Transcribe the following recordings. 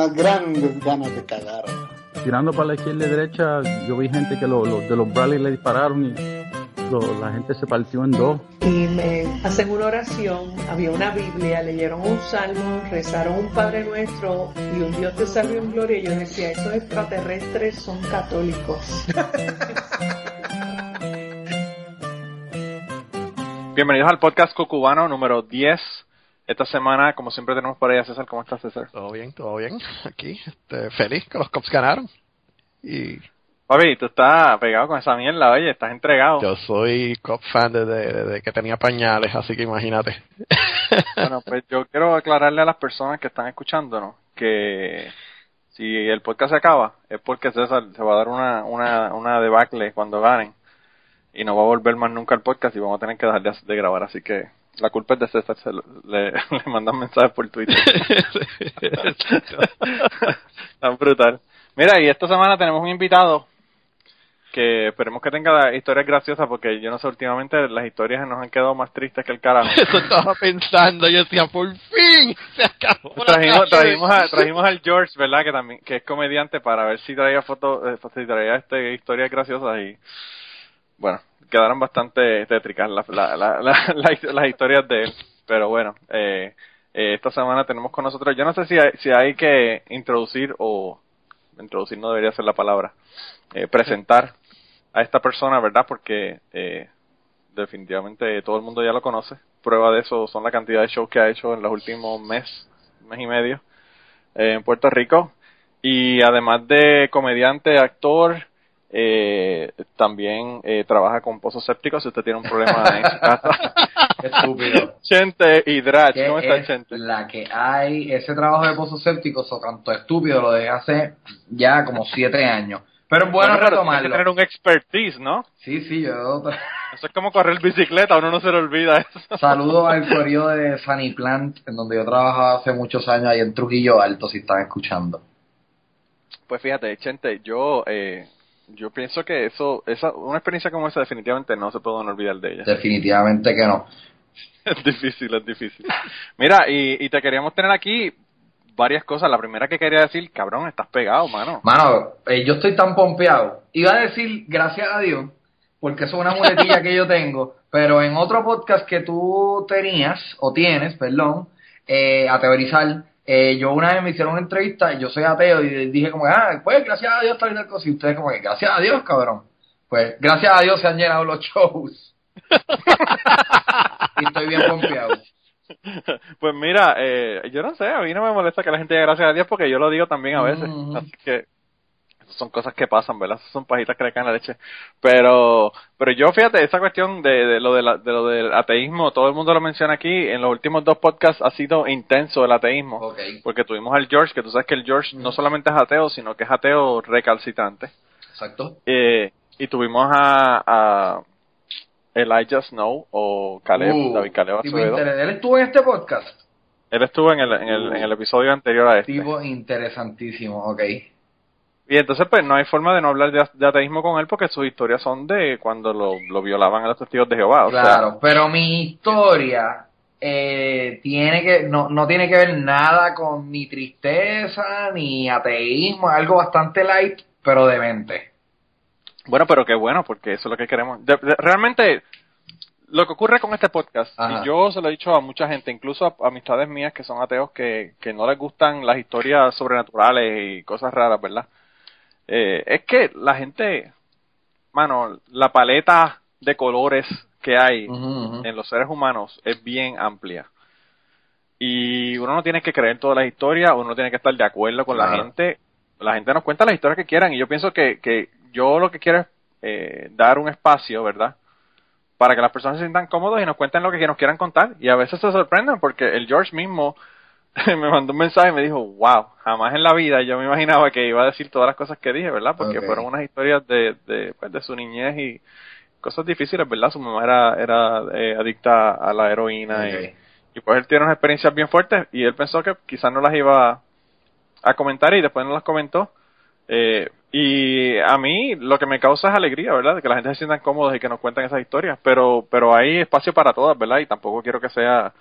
unas grandes ganas de cagar. Tirando para la izquierda y derecha, yo vi gente que lo, lo- de los Bradley le dispararon y lo- la gente se partió en dos. y me hacen una oración, había una Biblia, leyeron un salmo, rezaron un Padre Nuestro y un Dios te salve en gloria. Y yo decía, estos extraterrestres son católicos. Bienvenidos al podcast Cocubano número 10. Esta semana, como siempre, tenemos por ahí a César. ¿Cómo estás, César? Todo bien, todo bien. Aquí, este, feliz que los Cops ganaron. Y Papi, tú estás pegado con esa mierda, oye, estás entregado. yo soy Cop fan desde, desde que tenía pañales, así que imagínate. Bueno, pues yo quiero aclararle a las personas que están escuchándonos que si el podcast se acaba es porque César se va a dar una, una, una debacle cuando ganen y no va a volver más nunca al podcast y vamos a tener que dejar de, de grabar. Así que la culpa es de César, se lo- le, le mandan mensajes por Twitter. Tan brutal. Mira, y esta semana tenemos un invitado que esperemos que tenga historias graciosas porque yo no sé, últimamente las historias nos han quedado más tristes que el carajo. Eso estaba pensando, yo decía, por fin se acabó. Trajimos, clase". trajimos, a- trajimos al George, ¿verdad? Que también que es comediante para ver si traía fotos, eh, si traía este, historias graciosas y bueno, quedaron bastante tétricas las, la- la- la- la- las historias de él. Pero bueno, eh, eh, esta semana tenemos con nosotros, yo no sé si hay, si hay que introducir o introducir no debería ser la palabra, eh, presentar a esta persona, ¿verdad? Porque eh, definitivamente todo el mundo ya lo conoce. Prueba de eso son la cantidad de shows que ha hecho en los últimos mes, mes y medio eh, en Puerto Rico. Y además de comediante, actor, eh, también eh, trabaja con pozos sépticos. Si usted tiene un problema en su casa. Estúpido. Chente y Drach, ¿Qué ¿cómo está es Chente? la que hay? Ese trabajo de pozos sépticos o tanto estúpido lo dejé hace ya como siete años. Pero es bueno Bueno, pero tiene que retomarlo. tener un expertise, ¿no? Sí, sí, yo Eso es como correr bicicleta, a uno no se le olvida eso. saludo al corrido de Sunny Plant, en donde yo trabajaba hace muchos años ahí en Trujillo Alto, si están escuchando. Pues fíjate, Chente, yo eh, yo pienso que eso, esa, una experiencia como esa definitivamente no se puede uno olvidar de ella. Definitivamente que no. Es difícil, es difícil. Mira, y, y te queríamos tener aquí varias cosas. La primera que quería decir, cabrón, estás pegado, mano. Mano, eh, yo estoy tan pompeado. Iba a decir gracias a Dios, porque eso es una muletilla que yo tengo, pero en otro podcast que tú tenías, o tienes, perdón, eh, a teorizar, eh, yo una vez me hicieron una entrevista, y yo soy ateo, y dije como, ah, pues gracias a Dios tal y tal cosa, y ustedes como que, gracias a Dios, cabrón. Pues gracias a Dios se han llenado los shows. y estoy bien pompeado. Pues mira, eh, yo no sé, a mí no me molesta que la gente diga gracias a Dios porque yo lo digo también a veces. Así que son cosas que pasan, ¿verdad? Son pajitas que le caen la leche. Pero, pero yo fíjate, esa cuestión de, de lo de, la- de lo del ateísmo, todo el mundo lo menciona aquí, en los últimos dos podcasts ha sido intenso el ateísmo. Porque tuvimos al George, que tú sabes que el George no solamente es ateo, sino que es ateo recalcitrante. Exacto. Eh, y tuvimos a, a Elijah Snow o Caleb, Uh, David Caleb Acevedo. Él estuvo en este podcast. Él estuvo en el, en el, en el episodio anterior a este. Tipo interesantísimo, ok. Y entonces, pues, no hay forma de no hablar de, de ateísmo con él porque sus historias son de cuando lo, lo violaban a los testigos de Jehová. O Claro, pero mi historia eh, tiene que no, no tiene que ver nada con ni tristeza ni ateísmo, es algo bastante light, pero demente. bueno, pero qué bueno, porque eso es lo que queremos. De- de- realmente, lo que ocurre con este podcast, Ajá. y yo se lo he dicho a mucha gente, incluso a, a amistades mías que son ateos que, que no les gustan las historias sobrenaturales y cosas raras, ¿verdad? Eh, es que la gente, mano, la paleta de colores que hay en los seres humanos es bien amplia. Y uno no tiene que creer todas las historias, uno tiene que estar de acuerdo con la gente. La gente nos cuenta las historias que quieran y yo pienso que, que yo lo que quiero es eh, dar un espacio, ¿verdad? Para que las personas se sientan cómodos y nos cuenten lo que nos quieran contar. Y a veces se sorprenden porque el George mismo me mandó un mensaje y me dijo, wow, jamás en la vida yo me imaginaba que iba a decir todas las cosas que dije, ¿verdad? Porque fueron unas historias de, de, pues, de su niñez y cosas difíciles, ¿verdad? Su mamá era, era eh, adicta a la heroína y, y pues él tiene unas experiencias bien fuertes y él pensó que quizás no las iba a comentar y después no las comentó. Eh, y a mí lo que me causa es alegría, ¿verdad? De que la gente se sientan cómodos y que nos cuenten esas historias, pero pero hay espacio para todas, ¿verdad? Y tampoco quiero que sea,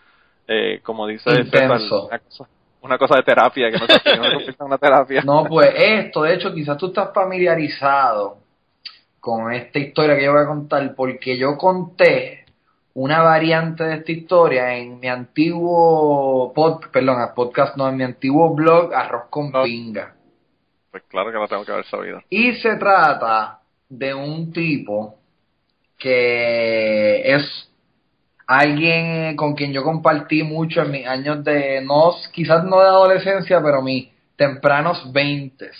eh, como dice César, una cosa, una cosa de terapia, que no se, una terapia. No, pues esto, de hecho, quizás tú estás familiarizado con esta historia que yo voy a contar, porque yo conté una variante de esta historia en mi antiguo pod, perdón, podcast, no, en mi antiguo blog Arroz con. Pinga. Pues claro que lo tengo que haber sabido. Y se trata de un tipo que es alguien con quien yo compartí mucho en mis años de, no, quizás no de adolescencia, pero mis tempranos veintes.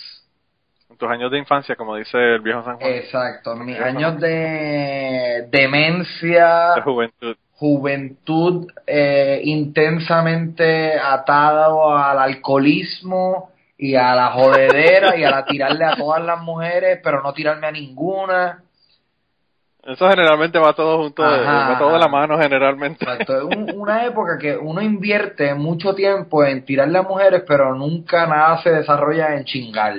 En tus años de infancia, como dice el viejo San Juan, Exacto, en mis años de demencia, de juventud. juventud eh, intensamente atado al alcoholismo y a la jodedera y a la tirarle a todas las mujeres, pero no tirarme a ninguna. Eso generalmente va todo junto, de, va todo de la mano generalmente. Exacto, es un- una época que uno invierte mucho tiempo en tirarle a mujeres, pero nunca nada se desarrolla en chingar.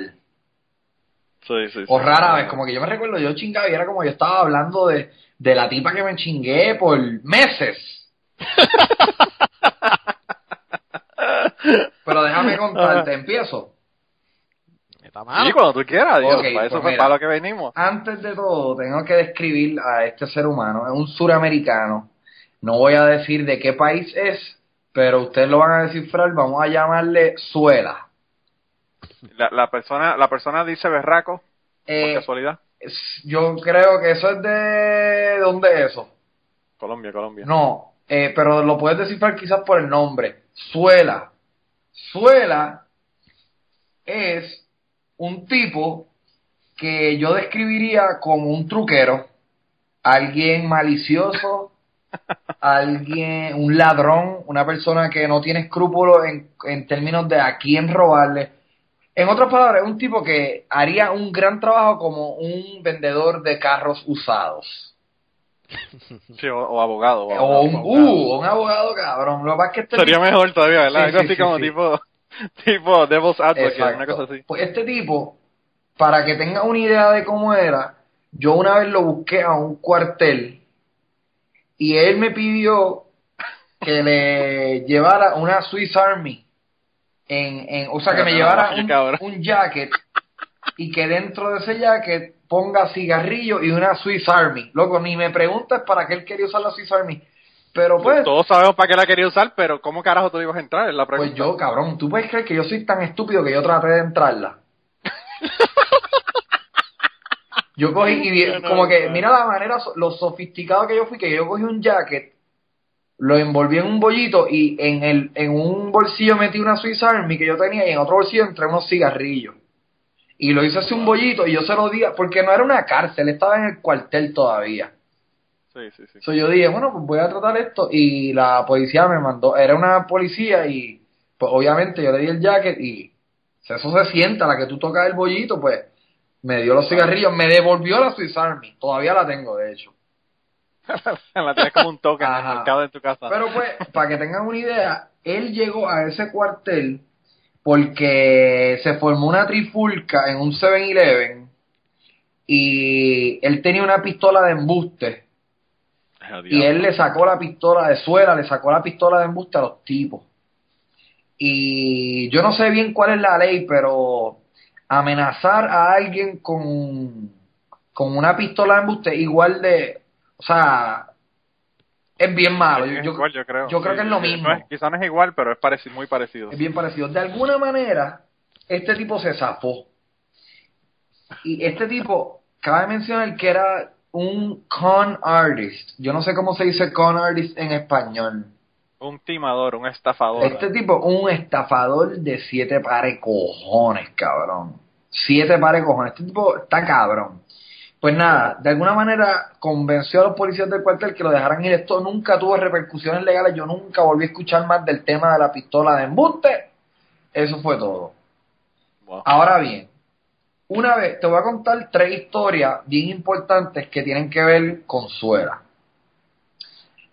Sí, sí, sí. O rara vez, como que yo me recuerdo, yo chingaba y era como yo estaba hablando de, de la tipa que me chingué por meses. Pero déjame contarte, empiezo. Mano. Sí, cuando tú quieras, Dios, Ok, para eso pues fue mira. para lo que venimos. Antes de todo, tengo que describir a este ser humano. Es un suramericano. No voy a decir de qué país es, pero ustedes lo van a descifrar. Vamos a llamarle Suela. La, la persona la persona dice berraco, por Eh, casualidad. es- yo creo que eso es de... ¿Dónde es eso? Colombia, Colombia. No, eh, pero lo puedes descifrar quizás por el nombre. Suela. Suela es un tipo que yo describiría como un truquero, alguien malicioso, alguien, un ladrón, una persona que no tiene escrúpulos en, en términos de a quién robarle. En otras palabras, es un tipo que haría un gran trabajo como un vendedor de carros usados. Sí, o, o abogado. O, O un, abogado. uh, un abogado cabrón. Lo es que este Sería tipo- mejor todavía, ¿verdad? Sí, Algo sí, así sí, como tipo tipo Devil's Advocate, Exacto. una cosa así. Pues este tipo, para que tenga una idea de cómo era, yo una vez lo busqué a un cuartel y él me pidió que le llevara una Swiss Army. En, en, o sea, que me llevara un, un jacket y que dentro de ese jacket ponga cigarrillo y una Swiss Army. Loco, ni me preguntes para qué él quería usar la Swiss Army. Pero pues, Todos sabemos para qué la quería usar, pero ¿cómo carajo tú ibas a entrar? Es la pregunta. Pues yo, cabrón, ¿tú puedes creer que yo soy tan estúpido que yo traté de entrarla? Yo cogí y como que, mira la manera, lo sofisticado que yo fui, que yo cogí un jacket, lo envolví en un bollito y en el en un bolsillo metí una Swiss Army que yo tenía y en otro bolsillo entré unos cigarrillos. Y lo hice así un bollito y yo se lo di, porque no era una cárcel, estaba en el cuartel todavía. Sí, sí, sí. So, yo dije, bueno, pues voy a tratar esto. Y la policía me mandó, era una policía y pues obviamente yo le di el jacket y eso se sienta, la que tú tocas el bollito, pues me dio los cigarrillos, me devolvió la Swiss Army. Todavía la tengo, de hecho. la tienes como un token en el mercado de tu casa. Pero pues, para que tengan una idea, él llegó a ese cuartel porque se formó una trifulca en un 7-Eleven y él tenía una pistola de embuste. Y él le sacó la pistola de suela, le sacó la pistola de embuste a los tipos. Y yo no sé bien cuál es la ley, pero amenazar a alguien con, con una pistola de embuste igual de... O sea, es bien malo. Yo, Es yo- igual, yo creo. yo creo Sí, que es lo mismo. no es- quizá no es igual, pero es parecido, muy parecido. es bien parecido. De alguna manera, este tipo se zafó. Y este tipo, cabe mencionar que era un con artist. Yo no sé cómo se dice con artist en español. Un timador, un estafador. Este tipo, un estafador de siete pares cojones, cabrón. Siete pares cojones. Este tipo está cabrón. Pues nada, de alguna manera convenció a los policías del cuartel que lo dejaran ir. Esto nunca tuvo repercusiones legales. Yo nunca volví a escuchar más del tema de la pistola de embuste. Eso fue todo. Wow. Ahora bien, una vez te voy a contar tres historias bien importantes que tienen que ver con Suera.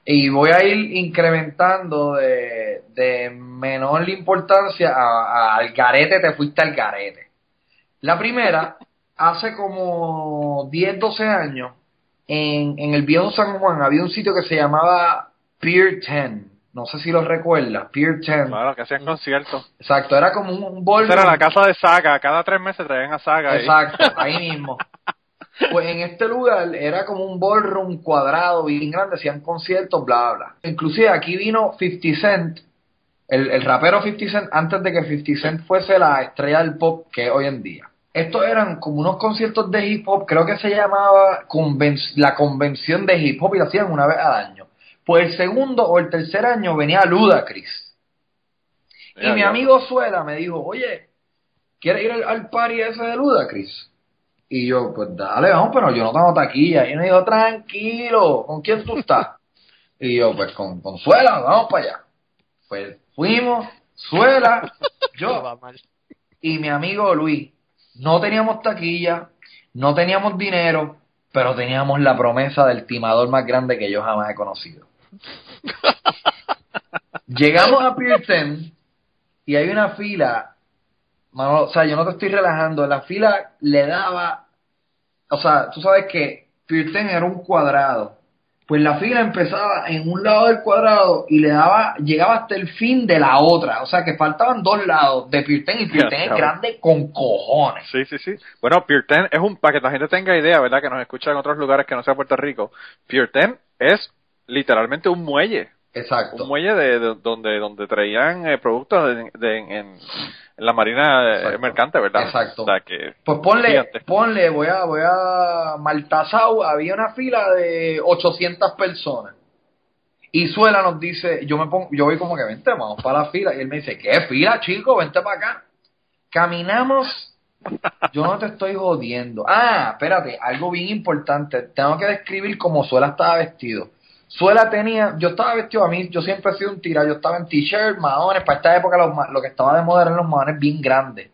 Y voy a ir incrementando de, de menor importancia a, a al garete, te fuiste al garete. La primera, hace como 10, 12 años, en, en el viejo San Juan había un sitio que se llamaba Pier 10. No sé si lo recuerdas, Pier 10. Claro, que hacían conciertos. Exacto, era como un, un ballroom. Esa era la casa de Saga. Cada tres meses traían a Saga. ahí. Exacto, ahí mismo. Pues en este lugar era como un ballroom cuadrado, bien grande, hacían conciertos, bla, bla. Inclusive aquí vino 50 Cent, el, el rapero 50 Cent, antes de que 50 Cent fuese la estrella del pop que es hoy en día. Estos eran como unos conciertos de hip hop, creo que se llamaba conven- la convención de hip hop y lo hacían una vez al año. Pues el segundo o el tercer año venía Ludacris. Y Ya, mi ya. amigo Suela me dijo, oye, ¿quieres ir al, al party ese de Ludacris? Y yo, pues dale, vamos, pero yo no tengo taquilla. Y me dijo, tranquilo, ¿con quién tú estás? y yo, pues con, con Suela, vamos para allá. Pues fuimos, Suela, yo y mi amigo Luis. No teníamos taquilla, no teníamos dinero, pero teníamos la promesa del timador más grande que yo jamás he conocido. Llegamos a Pier 10 y hay una fila, o sea, yo no te estoy relajando, la fila le daba, o sea, tú sabes que Pier 10 era un cuadrado, pues la fila empezaba en un lado del cuadrado y le daba, llegaba hasta el fin de la otra, o sea que faltaban dos lados de Pier 10 y Pier 10 es grande con cojones. Sí, sí, sí. Bueno, 10 es un, para que la gente tenga idea, ¿verdad? Que nos escucha en otros lugares que no sea Puerto Rico. 10 es literalmente un muelle. Exacto. Un muelle de, de- donde donde traían eh, productos de, de- en, en la marina eh, Exacto. mercante, ¿verdad? Exacto. O sea que Pues ponle, Gigante. ponle, voy a, voy a Maltasau, había una fila de 800 personas. Y Suela nos dice, yo me pongo, yo voy como que vente, vamos para la fila. Y él me dice, ¿qué fila, chico? Vente para acá. Caminamos, yo no te estoy jodiendo. Ah, espérate, algo bien importante. Tengo que describir cómo Suela estaba vestido. Suela tenía, yo estaba vestido a mí, yo siempre he sido un tira, yo estaba en t-shirt, maones, para esta época los ma- lo que estaba de moda eran los maones bien grandes.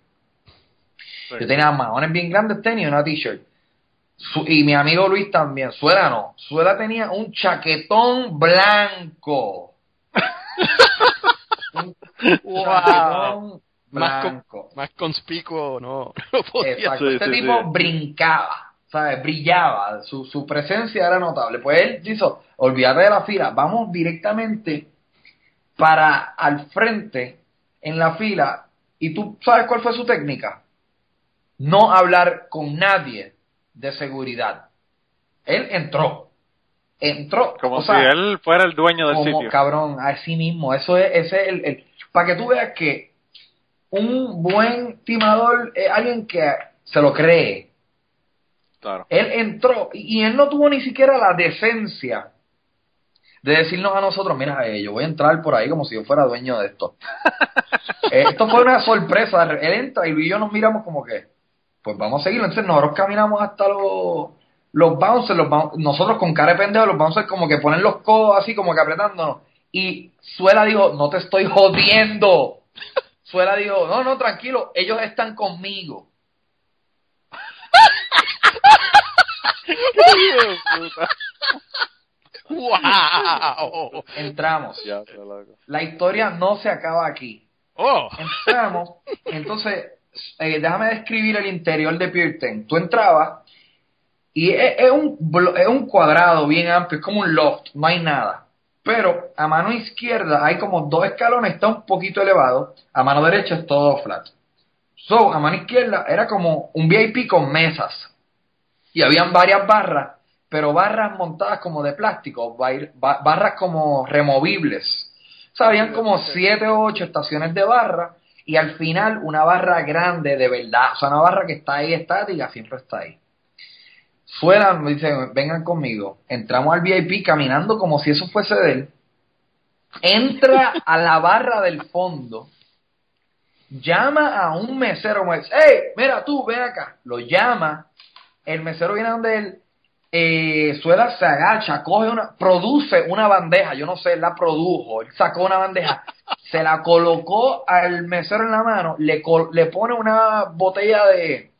sí. Yo tenía maones bien grandes, tenis y una t-shirt. Y mi amigo Luis también. Suela no. Suela tenía un chaquetón blanco. un Wow. chaquetón Más, con- blanco. más conspicuo no, no podía Exacto. Sí, este sí, tipo sí. brincaba, ¿sabes? Brillaba. Su, su presencia era notable. Pues él dijo, olvídate de la fila, vamos directamente para al frente en la fila. ¿Y tú sabes cuál fue su técnica? No hablar con nadie de seguridad. Él entró. Entró. Como o si sea, él fuera el dueño del como sitio. cabrón, así mismo. Eso es, ese es el, el- para que tú veas que un buen timador es alguien que se lo cree. Claro. Él entró y, él no tuvo ni siquiera la decencia de decirnos a nosotros, mira, eh, yo voy a entrar por ahí como si yo fuera dueño de esto. Eh, esto fue una sorpresa. Él entra y yo nos miramos como que, pues vamos a seguirlo. Entonces nosotros caminamos hasta los, los bouncers, los nosotros con cara de pendejo, los bouncers como que ponen los codos así como que apretándonos. Y Suela dijo, no te estoy jodiendo. Suela dijo, no, no, tranquilo, ellos están conmigo. ¡Wow! Entramos. La historia no se acaba aquí. ¡Oh! Entramos, entonces, eh, déjame describir el interior de 10. Tú entrabas y es, es un, blo- es un cuadrado bien amplio, es como un loft, no hay nada. Pero a mano izquierda hay como dos escalones, está un poquito elevado, a mano derecha es todo flat. So, a mano izquierda era como un VIP con mesas. Y habían varias barras, pero barras montadas como de plástico, barras como removibles. O sea, habían como siete o ocho estaciones de barra y al final una barra grande de verdad. O sea, una barra que está ahí estática, siempre está ahí. Suela me dice, vengan conmigo. Entramos al VIP caminando como si eso fuese de él. Entra a la barra del fondo. Llama a un mesero. Me dice, hey, mira tú, ven acá. Lo llama. El mesero viene donde él. Eh, Suela se agacha, coge una, produce una bandeja, yo no sé, él la produjo, él sacó una bandeja, se la colocó al mesero en la mano, le, le pone una botella de,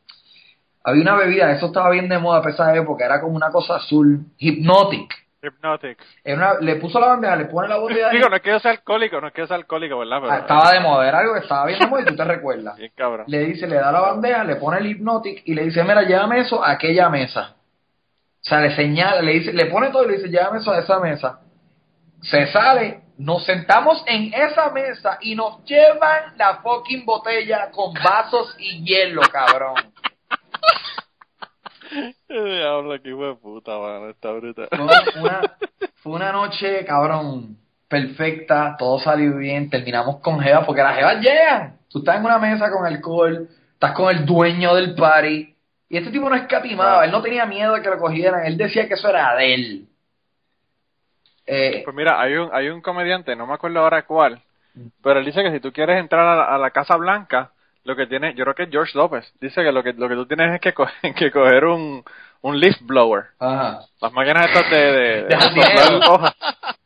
había una bebida, eso estaba bien de moda para esa época, era como una cosa azul, Hypnotic, Hypnotic. en una- le puso la bandeja, le pone la botella. Digo, no es que yo sea alcohólico, no es que yo sea alcohólico, ¿verdad? Pero, Ah, estaba de moda, era algo que estaba bien de moda y tú te recuerdas. Bien cabrón. Le dice, le da la bandeja, le pone el Hypnotic y le dice, mira, llévame eso a aquella mesa. O sea, le señala, le dice, le pone todo y le dice, llévame eso a esa mesa. Se sale, nos sentamos en esa mesa y nos llevan la fucking botella con vasos y hielo, cabrón. Diablo, que hijo de puta, mano, está brutal. Fue una, fue una noche, cabrón, perfecta, todo salió bien, terminamos con Jeva, porque las Jevas llegan. Tú estás en una mesa con alcohol, estás con el dueño del party, y este tipo no escatimaba, él no tenía miedo de que lo cogieran, él decía que eso era de él. Eh, Pues mira, hay un, hay un comediante, no me acuerdo ahora cuál, pero él dice que si tú quieres entrar a la, a la Casa Blanca, lo que tiene, yo creo que es George López, dice que lo que, lo que tú tienes es que, co- que coger un, un leaf blower. ajá. Las máquinas estas de, de, de hojas.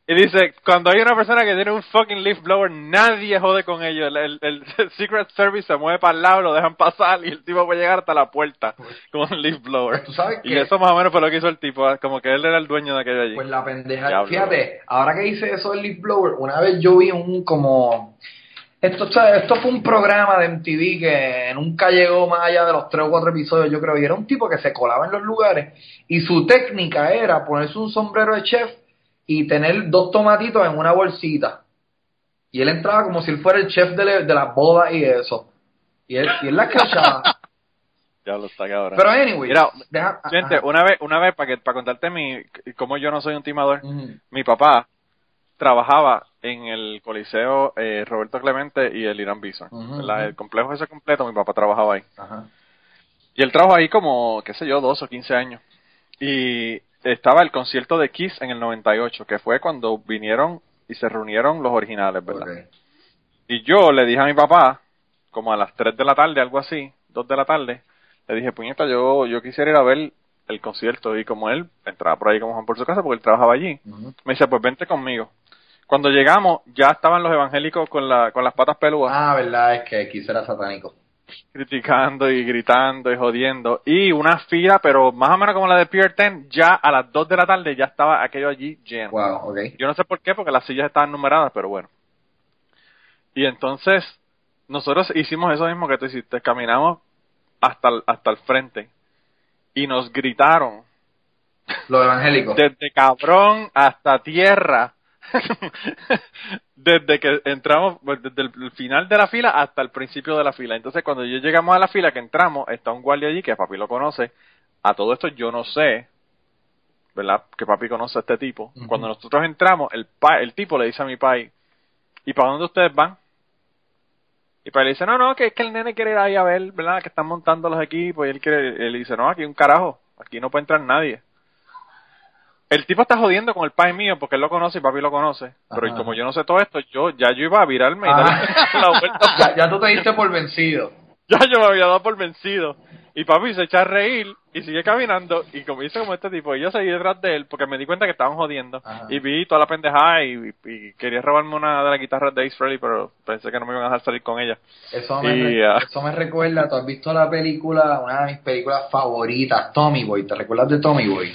Y dice, cuando hay una persona que tiene un fucking leaf blower, nadie jode con ellos. El, el, el Secret Service se mueve para el lado, lo dejan pasar y el tipo puede llegar hasta la puerta con un leaf blower. Tú sabes Y que- eso más o menos fue lo que hizo el tipo, ah, como que él era el dueño de aquello allí. Pues la pendeja. Diablo. Fíjate, ahora que hice eso del leaf blower, una vez yo vi un como. Esto, ¿sabes? esto fue un programa de MTV que nunca llegó más allá de los tres o cuatro episodios, yo creo. Y era un tipo que se colaba en los lugares y su técnica era ponerse un sombrero de chef y tener dos tomatitos en una bolsita. Y él entraba como si él fuera el chef de, le- de las bodas y eso. Y él, y él las cachaba. Ya lo está cabrón. Pero anyway, Mira, deja- Gente, ajá. una vez, una vez para que para contarte mi cómo yo no soy un timador, mi papá trabajaba en el Coliseo eh, Roberto Clemente y el Irán Bison. El complejo ese completo, mi papá trabajaba ahí. Ajá. Y él trabajó ahí como, qué sé yo, dos o quince años. Y estaba el concierto de Kiss en el 98, que fue cuando vinieron y se reunieron los originales, ¿verdad? Y yo le dije a mi papá, como a las 3 de la tarde, algo así, 2 de la tarde, le dije, puñeta, yo, yo quisiera ir a ver el concierto. Y como él entraba por ahí como Juan por su casa, porque él trabajaba allí, me dice, pues vente conmigo. Cuando llegamos, ya estaban los evangélicos con, la, con las patas peludas, Ah, verdad, es que Kiss era satánico. criticando y gritando y jodiendo. Y una fila, pero más o menos como la de Pier 10, ya a las 2 de la tarde ya estaba aquello allí lleno. Wow, ok. Yo no sé por qué, porque las sillas estaban numeradas, pero bueno. Y entonces, nosotros hicimos eso mismo que tú hiciste, caminamos hasta el, hasta el frente y nos gritaron Los evangélicos. desde cabrón hasta tierra. desde que entramos, pues, desde el final de la fila hasta el principio de la fila. Entonces, cuando yo llegamos a la fila, que entramos, está un guardia allí que papi lo conoce. A todo esto yo no sé, ¿verdad? Que papi conoce a este tipo. Cuando nosotros entramos, el, pa- el tipo le dice a mi pai, ¿y para dónde ustedes van? Y para le dice, no, no, que es que el nene quiere ir ahí a ver, ¿verdad? Que están montando los equipos. Y él quiere, él dice, no, aquí un carajo, aquí no puede entrar nadie. El tipo está jodiendo con el pai mío porque él lo conoce y papi lo conoce. Pero como yo no sé todo esto, yo ya yo iba a virarme y Ah. darle la vuelta. ya, ya tú te diste por vencido. Ya yo me había dado por vencido. Y papi se echa a reír y sigue caminando. Y como dice como este tipo, y yo seguí detrás de él porque me di cuenta que estaban jodiendo. Ajá. Y vi toda la pendejada y, y quería robarme una de las guitarras de Ace Frehley, pero pensé que no me iban a dejar salir con ella. Eso me, Y, ah. eso me recuerda, tú has visto la película, una de mis películas favoritas, Tommy Boy. ¿Te recuerdas de Tommy Boy?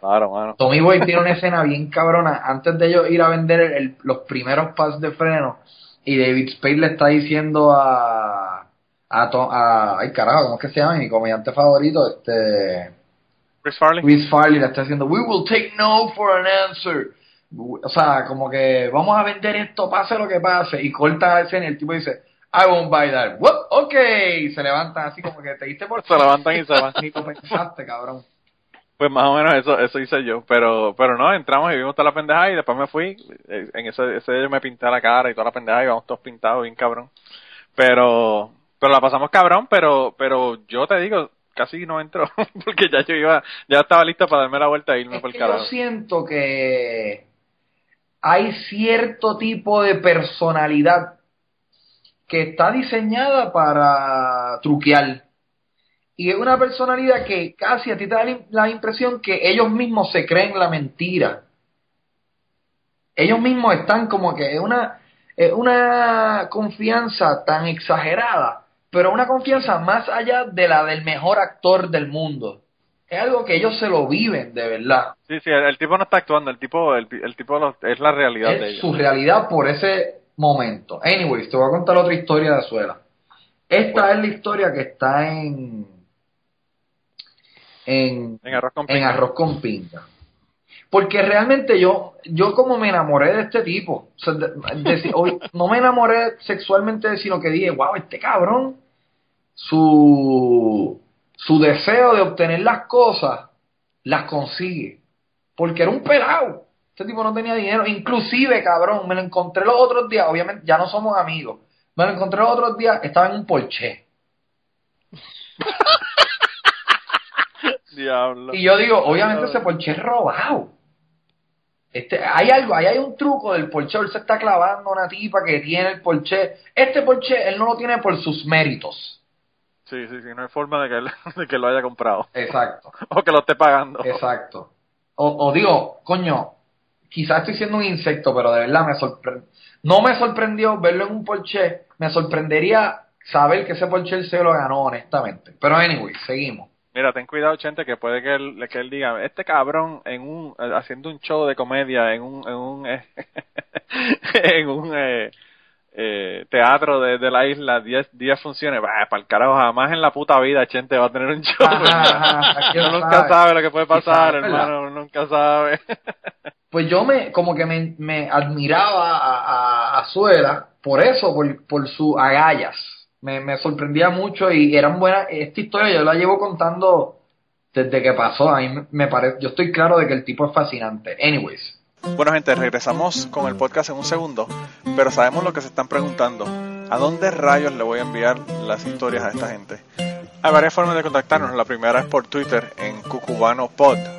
Claro, mano. Tommy Boy tiene una escena bien cabrona antes de ellos ir a vender el- los primeros pads de freno y David Spade le está diciendo a a, To- a ay carajo, ¿cómo es que se llama? Mi comediante favorito, este Chris Farley. Chris Farley le está diciendo, we will take no for an answer. O sea, como que vamos a vender esto, pase lo que pase. Y corta la escena y el tipo dice, I won't buy that. What? Ok. Y se levantan así como que te diste por... Se levantan y se van. Ni lo pensaste, cabrón. Pues más o menos eso eso hice yo, pero pero no, entramos y vimos toda la pendejada y después me fui, eh, en ese ese día yo me pinté la cara y toda la pendejada y vamos todos pintados bien cabrón. Pero pero la pasamos cabrón, pero pero yo te digo, casi no entró porque ya yo iba ya estaba listo para darme la vuelta e irme Es por el que yo carajo. siento que hay cierto tipo de personalidad que está diseñada para truquear. Y es una personalidad que casi a ti te da la im- la impresión que ellos mismos se creen la mentira. Ellos mismos están como que es una, es una confianza tan exagerada, pero una confianza más allá de la del mejor actor del mundo. es algo que ellos se lo viven de verdad. Sí, sí, el, el tipo no está actuando, el tipo, el, el tipo lo- es la realidad de Es ellos. su realidad por ese momento. Anyways, te voy a contar otra historia de Azuela. Esta es la historia que está en en, En arroz con en arroz con. Porque realmente yo, yo como me enamoré de este tipo, o sea, de- de- hoy- no me enamoré sexualmente, sino que dije, wow, este cabrón, su, su deseo de obtener las cosas, las consigue. Porque era un pelado. Este tipo no tenía dinero. Inclusive, cabrón, me lo encontré los otros días, obviamente ya no somos amigos. Me lo encontré los otros días, estaba en un Porsche. Diablo. Y yo digo, obviamente ese Porsche es robado. Este, hay algo, ahí hay un truco del Porsche, él se está clavando una tipa que tiene el Porsche. Este Porsche él no lo tiene por sus méritos. Sí, sí, sí, no hay forma de que, él- de que lo haya comprado. Exacto, O que lo esté pagando. exacto. O, o digo, coño, quizás estoy siendo un insecto, pero de verdad me sorprendió. No me sorprendió verlo en un Porsche, me sorprendería saber que ese Porsche se lo ganó, honestamente. Pero anyway, seguimos. Mira, ten cuidado, Chente, que puede que él, que él diga, este cabrón en un, haciendo un show de comedia en un, en un, eh, en un eh, eh, teatro de, de la isla, 10 10 funciones, para el carajo, jamás en la puta vida Chente va a tener un show. Ajá, ajá, ¿quién Uno nunca sabe? lo que puede pasar, hermano, uno nunca sabe. pues yo me como que me, me admiraba a, a, a Suela por eso, por, por sus agallas. Me, me sorprendía mucho y eran buenas. Esta historia yo la llevo contando desde que pasó. A me parece, yo estoy claro de que el tipo es fascinante. Anyways, Bueno, gente, regresamos con el podcast en un segundo, pero sabemos lo que se están preguntando. ¿A dónde rayos le voy a enviar las historias a esta gente? Hay varias formas de contactarnos. La primera es por Twitter en cucubanopod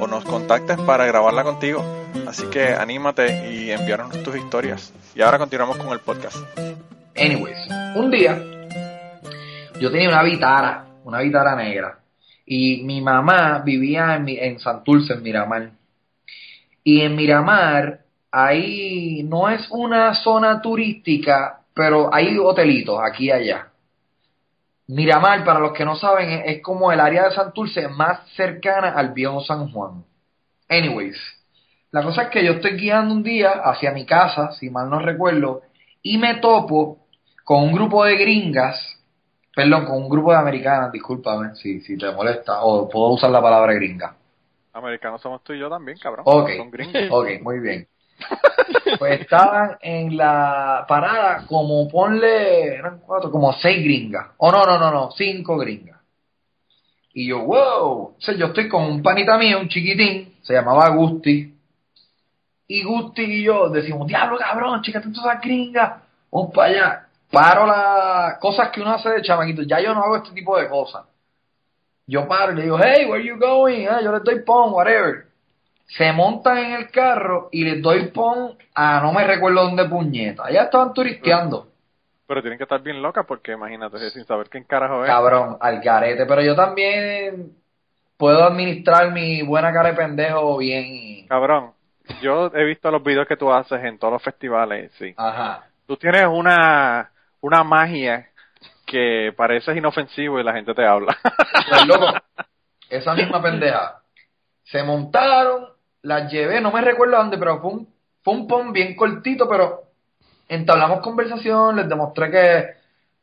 o nos contactes para grabarla contigo. Así que anímate y envíanos tus historias. Y ahora continuamos con el podcast. anyways, un día yo tenía una vitara, una vitara negra. Y mi mamá vivía en, en Santurce, en Miramar. Y en Miramar, ahí no es una zona turística, pero hay hotelitos aquí y allá. Miramar, para los que no saben, es, es como el área de Santurce más cercana al viejo San Juan. Anyways, la cosa es que yo estoy guiando un día hacia mi casa, si mal no recuerdo, y me topo con un grupo de gringas, perdón, con un grupo de americanas, discúlpame si, si te molesta, o puedo usar la palabra gringa. Americanos somos tú y yo también, cabrón. Ok. Son gringos. Ok, muy bien. Pues estaban en la parada como ponle, eran cuatro, como seis gringas. O no, no, no, no, cinco gringas. Y yo, wow. O yo estoy con un panita mío, un chiquitín, se llamaba Gusti. Y Gusti y yo decimos, diablo cabrón, chicate todas esas gringas, vamos para allá. Paro las cosas que uno hace de chamaquito. Ya yo no hago este tipo de cosas. Yo paro y le digo, hey, where you going? Ah, yo les doy pon, whatever se montan en el carro y les doy pon a no me recuerdo dónde puñeta. Ya estaban turisteando, Pero tienen que estar bien locas porque imagínate, sin saber quién carajo es. cabrón, al garete. Pero yo también puedo administrar mi buena cara de pendejo bien. Cabrón, yo he visto los videos que tú haces en todos los festivales, sí. Ajá. Tú tienes una, una magia que pareces inofensivo y la gente te habla. Pues loco, esa misma pendeja. Se montaron, las llevé, no me recuerdo dónde, pero fue un, fue un bien cortito, pero entablamos conversación, les demostré que,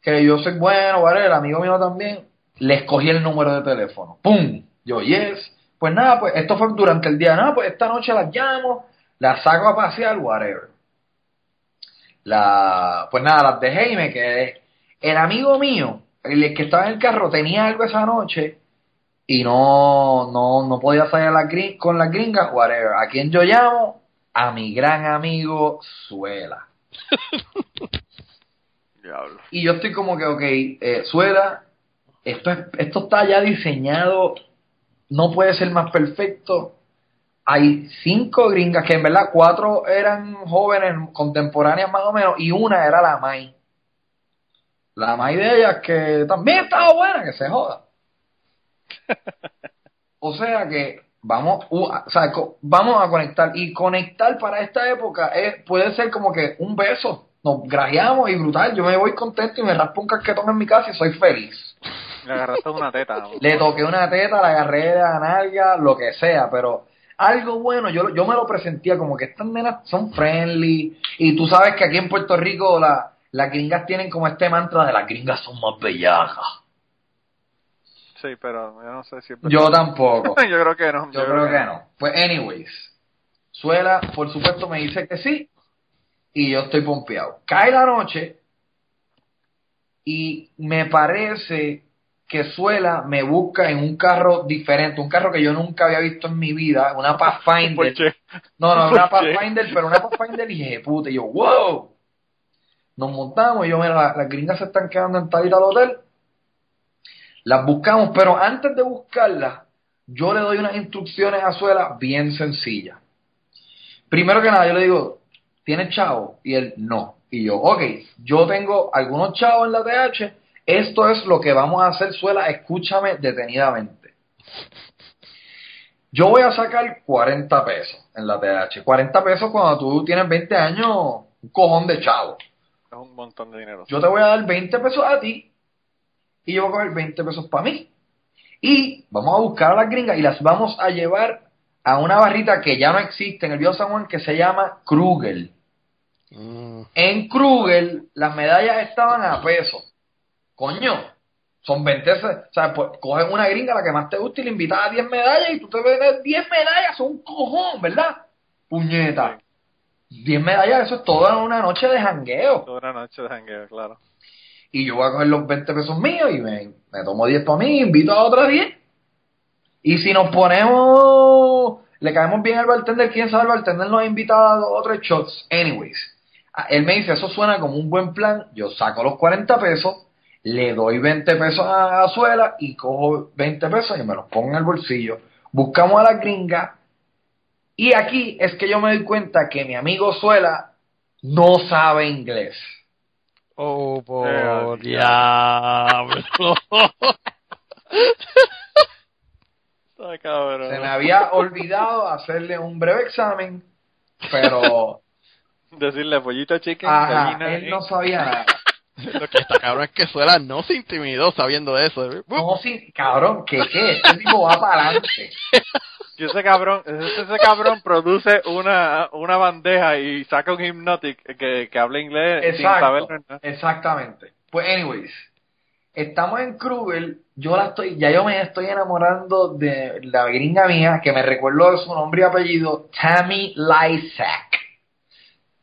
que yo soy bueno, ¿vale? El amigo mío también. Les cogí el número de teléfono. ¡Pum! Yo, yes. Pues nada, pues esto fue durante el día. Nada, pues esta noche las llamo, las saco a pasear, whatever. La, pues nada, las dejé y me quedé. El amigo mío, el que estaba en el carro, tenía algo esa noche y no, no, no podía salir la con las gringas, whatever. ¿A quién yo llamo? A mi gran amigo Suela. Diablo. Y yo estoy como que, ok, eh, Suela, esto, es, esto está ya diseñado, no puede ser más perfecto. hay cinco gringas que en verdad cuatro eran jóvenes contemporáneas más o menos y una era la Mai. La Mai de ellas que también estaba buena, que se joda. O sea que vamos, u- o sea, co- vamos a conectar y conectar para esta época es, puede ser como que un beso. Nos grajeamos y brutal. Yo me voy contento y me raspo un casquetón en mi casa y soy feliz. Le agarraste una teta. Le toqué una teta, la agarré de la nalga, lo que sea, pero algo bueno, yo, yo me lo presentía como que estas nenas son friendly y tú sabes que aquí en Puerto Rico la, las gringas tienen como este mantra de las gringas son más bellacas. Sí, pero yo no sé si Yo tampoco. yo creo que no. Yo creo que no. Pues anyways, Suela por supuesto me dice que sí y yo estoy pompeado. Cae la noche y me parece que Suela me busca en un carro diferente, un carro que yo nunca había visto en mi vida, una Pathfinder. ¿Por qué? No, no, una. Pathfinder, pero una Pathfinder y dije, puta, y yo, wow. Nos montamos y yo, mira, la- las gringas se están quedando en tal y tal hotel. Las buscamos, pero antes de buscarlas, yo le doy unas instrucciones a Suela bien sencillas. Primero que nada, yo le digo, ¿tienes chavo? Y él, no. Y yo, ok, yo tengo algunos chavos en la TH, esto es lo que vamos a hacer, Suela, escúchame detenidamente. Yo voy a sacar 40 pesos en la TH. 40 pesos cuando tú tienes 20 años, un cojón de chavo. Es un montón de dinero. Yo te voy a dar 20 pesos a ti y yo voy a coger 20 pesos para mí. Y vamos a buscar a las gringas y las vamos a llevar a una barrita que ya no existe en el Viejo San Juan que se llama Krugel. Mm, En Krugel las medallas estaban a peso. Coño, son 20, ce- o sea, pues, cogen una gringa la que más te guste y le invitas a 10 medallas y tú te ves 10 medallas, son un cojón, ¿verdad? Puñeta. 10 medallas, eso es toda una noche de jangueo. Toda una noche de jangueo, claro. Y yo voy a coger los 20 pesos míos y me, me tomo 10 para mí, invito a otras 10. Y si nos ponemos, le caemos bien al bartender, quién sabe, el bartender nos ha invitado a otros shots. Anyways, a- él me dice, eso suena como un buen plan. Yo saco los 40 pesos, le doy 20 pesos a, a Suela y cojo 20 pesos y me los pongo en el bolsillo. Buscamos a la gringa. Y aquí es que yo me doy cuenta que mi amigo Suela no sabe inglés. Oh, Eh, por diablo. Está cabrón. Se me había olvidado hacerle un breve examen, pero Decirle pollito chicken, ajá, gallina, él ¿eh? no sabía nada. Lo que está cabrón es que Suela no se intimidó sabiendo eso. No, sí, cabrón, ¿qué qué? Este tipo va para adelante. Y ese cabrón, ese, ese cabrón produce una, una bandeja y saca un hypnotic que, que habla inglés sin saber Exacto, exactamente. Pues, anyways, estamos en Krugel, yo la estoy, ya yo me estoy enamorando de la gringa mía, que me recuerdo su nombre y apellido, Tammy Lysack.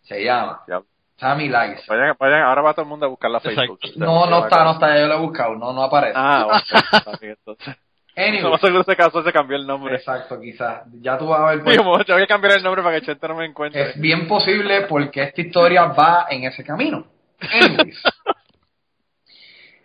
Se llama. Ya. Tammy Lysack. Vayan, vayan, ahora va todo el mundo a buscarla a Facebook. Exacto. No, no está, no está, yo lo he buscado, no, no aparece. Ah, ok, está bien, entonces. No Anyways, seguro se casó, se cambió el nombre. exacto, quizás. Ya tú vas a ver. pues, Digo, tengo que cambiar el nombre para que Chente no me encuentre. Es bien posible porque esta historia va en ese camino. Anyways.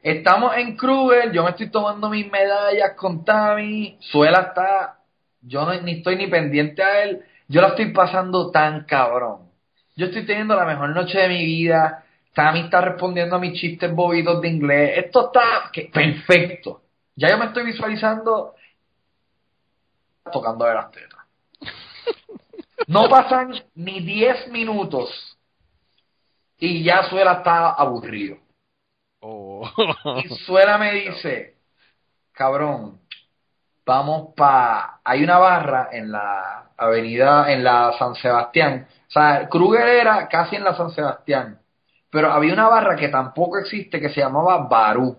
Estamos en Kruger, yo me estoy tomando mis medallas con Tami, Suela está, yo no, ni estoy ni pendiente a él, yo la estoy pasando tan cabrón. Yo estoy teniendo la mejor noche de mi vida, Tami está respondiendo a mis chistes bobitos de inglés, esto está que- perfecto. Ya yo me estoy visualizando tocando de las tetas. No pasan ni 10 minutos y ya Suela está aburrido. Oh. Y Suela me dice, cabrón, vamos pa... Hay una barra en la avenida, en la San Sebastián. O sea, Kruger era casi en la San Sebastián. Pero había una barra que tampoco existe que se llamaba Barú.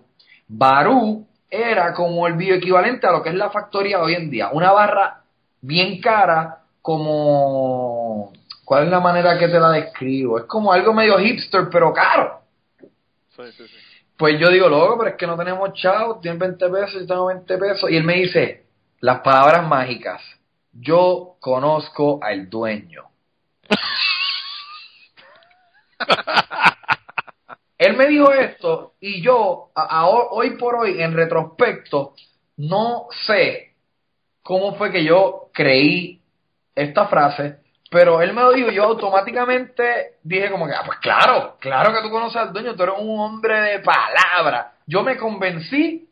Barú era como el bioequivalente a lo que es la factoría hoy en día. Una barra bien cara como... ¿Cuál es la manera que te la describo? Es como algo medio hipster, pero caro. Sí, sí, sí. Pues yo digo, loco, pero es que no tenemos chavos, tienen 20 pesos, yo tengo 20 pesos. Y él me dice, las palabras mágicas, yo conozco al dueño. él me dijo esto y yo, hoy por hoy, en retrospecto, no sé cómo fue que yo creí esta frase, pero él me lo dijo y yo automáticamente dije como que, ah, pues claro, claro que tú conoces al dueño, tú eres un hombre de palabra. Yo me convencí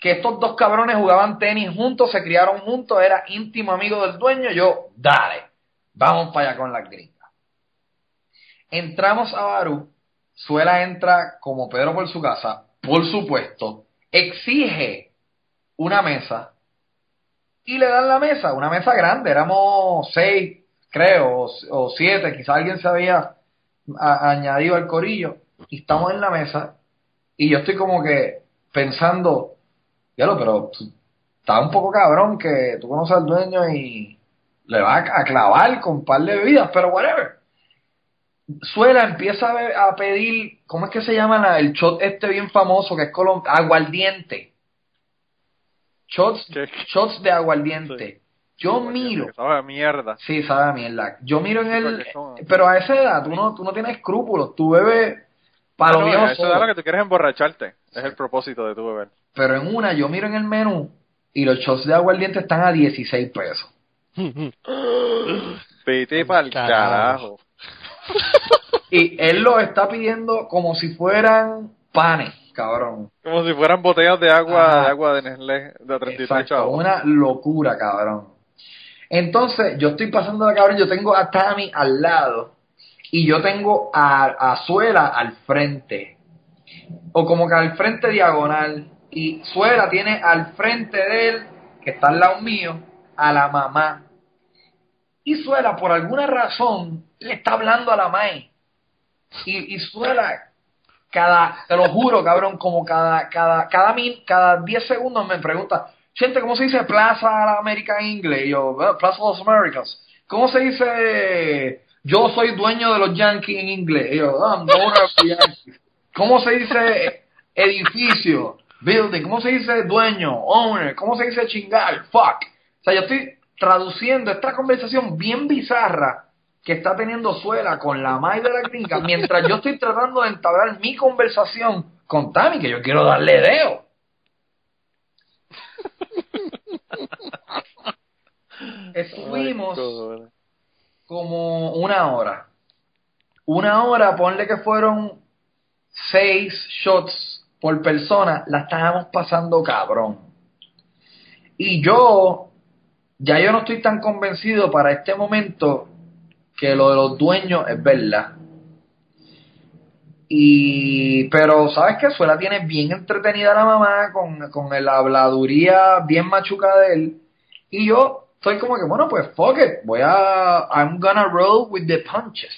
que estos dos cabrones jugaban tenis juntos, se criaron juntos, era íntimo amigo del dueño, yo, dale, vamos para allá con la gringa. Entramos a Barú, Suela entra como Pedro por su casa, por supuesto, exige una mesa y le dan la mesa, una mesa grande, éramos seis, creo, o, siete, quizá alguien se había añadido al corillo, y estamos en la mesa, y yo estoy como que pensando, ya lo, pero está un poco cabrón que tú conoces al dueño y le va a clavar con un par de bebidas, pero whatever. Suela empieza a, pedir, ¿cómo es que se llama el shot este bien famoso que es aguardiente? Shots, shots de aguardiente. Yo miro. Sabe a mierda. Sí, sabe a mierda. Yo miro en el. Pero a esa edad tú no, tú no tienes escrúpulos. Tú bebes para no, a esa edad lo que tú quieres emborracharte. Es el propósito de tu beber. Pero en una, yo miro en el menú y los shots de aguardiente están a 16 pesos. Pete para el carajo. Y él lo está pidiendo como si fueran panes, cabrón. Como si fueran botellas de agua, de agua de Nestlé de 33 chavos. Una locura, cabrón. Entonces, yo estoy pasando la cabrón, yo tengo a Tammy al lado y yo tengo a, a Suela al frente. O como que al frente diagonal. Y Suela tiene al frente de él, que está al lado mío, a la mamá. Y Suela, por alguna razón, le está hablando a la Mai. Y, y Suela, cada, te lo juro, cabrón, como cada, cada, cada, mil, cada 10 segundos me pregunta, gente, ¿cómo se dice Plaza América en inglés? yo, Plaza los Americas. ¿Cómo se dice yo soy dueño de los Yankees en inglés? yo, I'm Yankees. ¿Cómo se dice edificio? Building. ¿Cómo se dice dueño? Owner. ¿Cómo se dice chingar? Fuck. O sea, yo estoy traduciendo esta conversación bien bizarra que está teniendo Suela con la madre de la gringa, mientras yo estoy tratando de entablar mi conversación con Tami, que yo quiero darle deo. Estuvimos como una hora. Una hora, ponle que fueron seis shots por persona, la estábamos pasando cabrón. Y yo, ya yo no estoy tan convencido para este momento que lo de los dueños es verdad. Y, pero sabes que Suela tiene bien entretenida la mamá con, con la habladuría bien machuca de él. Y yo estoy como que, bueno, pues fuck it, voy a, I'm gonna roll with the punches.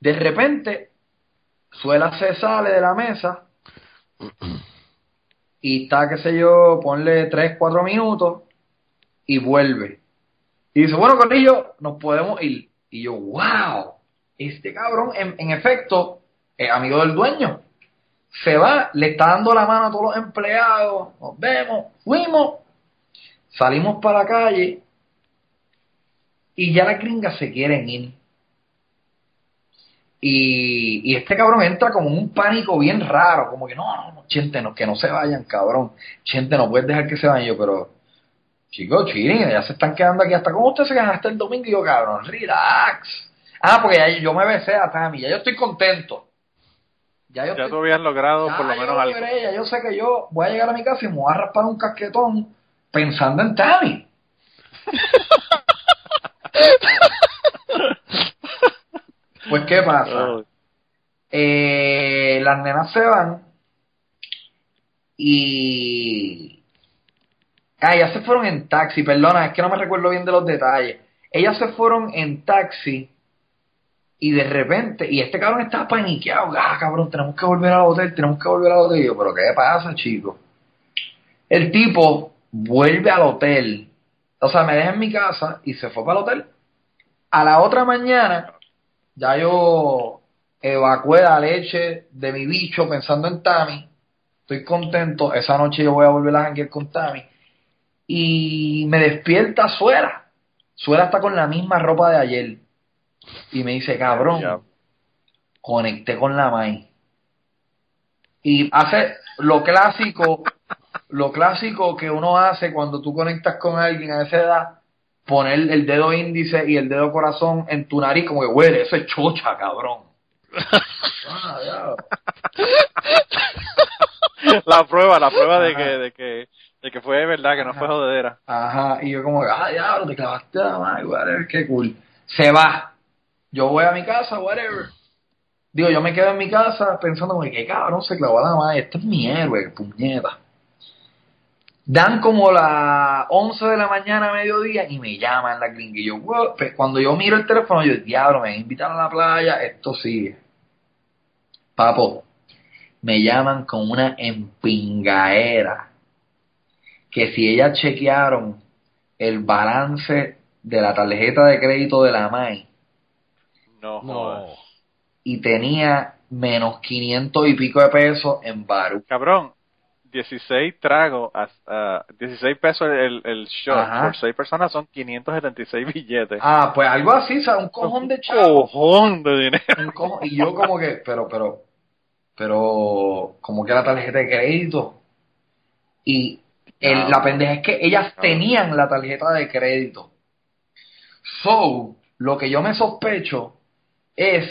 De repente, Suela se sale de la mesa y está, qué sé yo, ponle 3, 4 minutos y vuelve. Y dice, bueno, Corrillo, nos podemos ir. Y yo, wow, este cabrón, en, efecto, es amigo del dueño. Se va, le está dando la mano a todos los empleados, nos vemos, fuimos, salimos para la calle y ya las gringas se quieren ir. Y, este cabrón entra como un pánico bien raro, como que no, no, no, chente, no, que no se vayan, cabrón. Chente, no puedes dejar que se vayan. Yo, pero Chicos, chilling, ya se están quedando aquí. ¿Hasta cómo ustedes se quedan hasta el domingo? Y yo, cabrón, relax. Ah, porque ya yo me besé a Tami, ya yo estoy contento. Ya, yo ya tú habías logrado por lo menos algo. ya yo sé que yo voy a llegar a mi casa y me voy a raspar un casquetón pensando en Tami. pues, ¿qué pasa? Eh, las nenas se van y Ah, ellas se fueron en taxi, perdona, es que no me recuerdo bien de los detalles. Ellas se fueron en taxi y de repente, y este cabrón estaba paniqueado, ah, cabrón, tenemos que volver al hotel, tenemos que volver al hotel. Yo, pero ¿qué pasa, chico? El tipo vuelve al hotel, o sea, me deja en mi casa y se fue para el hotel. A la otra mañana, ya yo evacué la leche de mi bicho pensando en Tami. Estoy contento. Esa noche yo voy a volver a janguear con Tami y me despierta Suela. Suela está con la misma ropa de ayer. Y me dice, cabrón, conecté con la Mai. Y hace lo clásico, lo clásico que uno hace cuando tú conectas con alguien a esa edad, poner el dedo índice y el dedo corazón en tu nariz como que huele, eso es chocha, cabrón. Ah, la prueba, la prueba de que, de que, de que fue verdad, que no fue jodedera. Ajá, y yo como, ah, diablo, te clavaste la madre, whatever, qué cool. Se va. Yo voy a mi casa, whatever. Digo, yo me quedo en mi casa pensando, qué cabrón se clavó la madre, este es mi héroe, puñeta. Dan como las 11 de la mañana a mediodía y me llaman la gringa. Y yo, wow, pues, cuando yo miro el teléfono, yo, diablo, me invitan a la playa, esto sigue. Papo, me llaman con una empingaera que si ellas chequearon el balance de la tarjeta de crédito de la MAI No, No. jodas. y tenía menos 500 y pico de pesos en Baru. Cabrón, 16 tragos, a, a 16 pesos el, el shot Ajá. por 6 personas son 576 billetes. Ah, pues algo así, o sea, un cojón de chavo. cojón de dinero. Un cojón- y yo como que, pero, pero, pero, como que la tarjeta de crédito. Y el- Diablo. la pendeja es que ellas tenían la tarjeta de crédito. So, lo que yo me sospecho es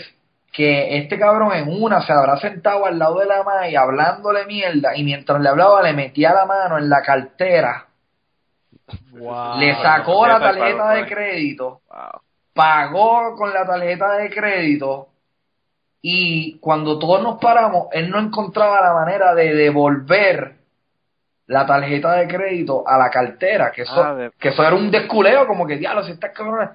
que este cabrón en una se habrá sentado al lado de la May hablándole mierda y mientras le hablaba le metía la mano en la cartera, Wow. le sacó la tarjeta de crédito Wow. pagó con la tarjeta de crédito y cuando todos nos paramos, él no encontraba la manera de devolver la tarjeta de crédito a la cartera, que eso, Ah, de- que eso era un desculeo, como que diablo, si estas cabronas...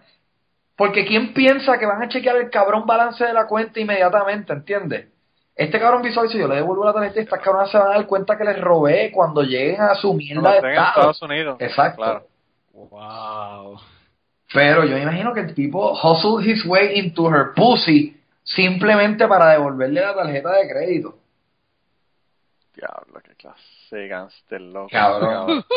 Porque ¿quién piensa que van a chequear el cabrón balance de la cuenta inmediatamente, entiendes? Este cabrón visual dice, yo le devuelvo la tarjeta y estas cabronas se van a dar cuenta que les robé cuando lleguen a su mierda de estado. Estados Unidos. Exacto. Claro. Wow. Pero yo me imagino que el tipo hustled his way into her pussy simplemente para devolverle la tarjeta de crédito. Diablo, qué clase de gánster loco. Cabrón.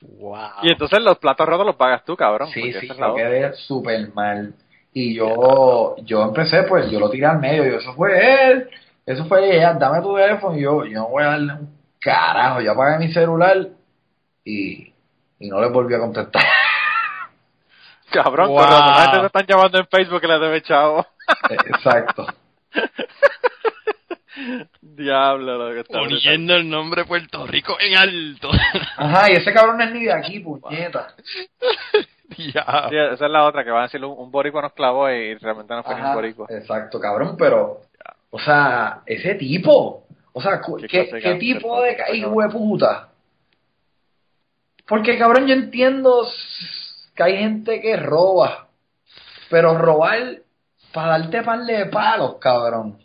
Wow. Y entonces los platos rotos los pagas tú, cabrón. Sí, sí, yo quedé súper mal. Y yo, yo empecé, pues, yo lo tiré al medio. Y eso fue él. Eso fue ella. Dame tu teléfono. Y yo, yo no voy a darle un carajo. Yo apagué mi celular y, y no le volví a contestar. Cabrón, Wow. razón, la gente te están llamando en Facebook que le debe chavo. Exacto. Diablo, lo que está brutal. Poniendo el nombre Puerto Rico en alto. Ajá, y ese cabrón no es ni de aquí, puñeta. ya. Sí, esa es la otra, que van a decir un, un boricua nos clavó y realmente no fue ni un Ajá, boricua. Exacto, cabrón, pero, o sea, ese tipo, o sea, Qué ¿qué, clase de qué gánster, tipo de hijo de puta? Porque, cabrón, yo entiendo que hay gente que roba, pero robar para darte par de palos, cabrón.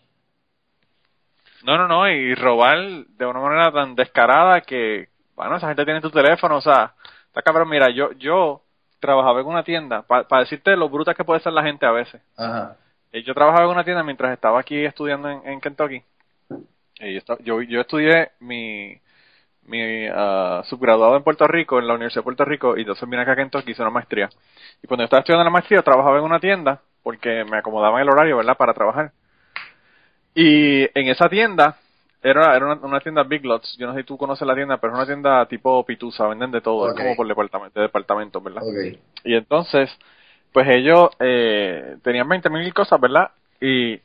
No, no, no, y robar de una manera tan descarada que, bueno, esa gente tiene tu teléfono, o sea, está cabrón, mira, yo, yo trabajaba en una tienda, para decirte lo bruta que puede ser la gente a veces. Ajá. Eh, Yo trabajaba en una tienda mientras estaba aquí estudiando en, en Kentucky. Eh, yo, yo, yo estudié mi, mi ah, subgraduado en Puerto Rico, en la Universidad de Puerto Rico, y entonces vine acá a Kentucky, hice una maestría. Y cuando yo estaba estudiando la maestría, trabajaba en una tienda, porque me acomodaban el horario, ¿verdad?, para trabajar. Y en esa tienda, era, era una, una tienda Big Lots, yo no sé si tú conoces la tienda, pero es una tienda tipo Pitusa, venden de todo, es como por departamento, de departamento, ¿verdad? Ok. Y entonces, pues ellos eh, tenían 20 mil cosas, ¿verdad? Y,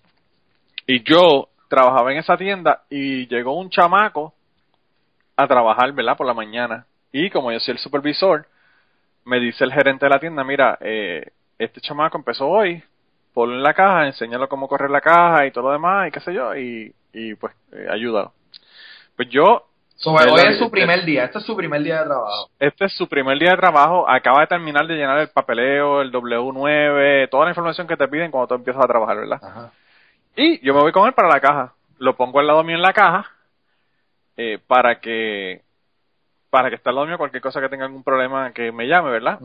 y yo trabajaba en esa tienda y llegó un chamaco a trabajar, ¿verdad? Por la mañana. Y como yo soy el supervisor, me dice el gerente de la tienda, mira, eh, este chamaco empezó hoy, ponlo en la caja, enséñalo cómo correr la caja y todo lo demás y qué sé yo, y, y pues eh, ayúdalo. Pues yo So, hoy lo- es su primer día, este es su primer día de trabajo. este es su primer día de trabajo, acaba de terminar de llenar el papeleo, el W9, toda la información que te piden cuando tú empiezas a trabajar, ¿verdad? Ajá. Y yo me voy con él para la caja, lo pongo al lado mío en la caja, eh, para que para que esté al lado mío cualquier cosa que tenga algún problema que me llame, ¿verdad?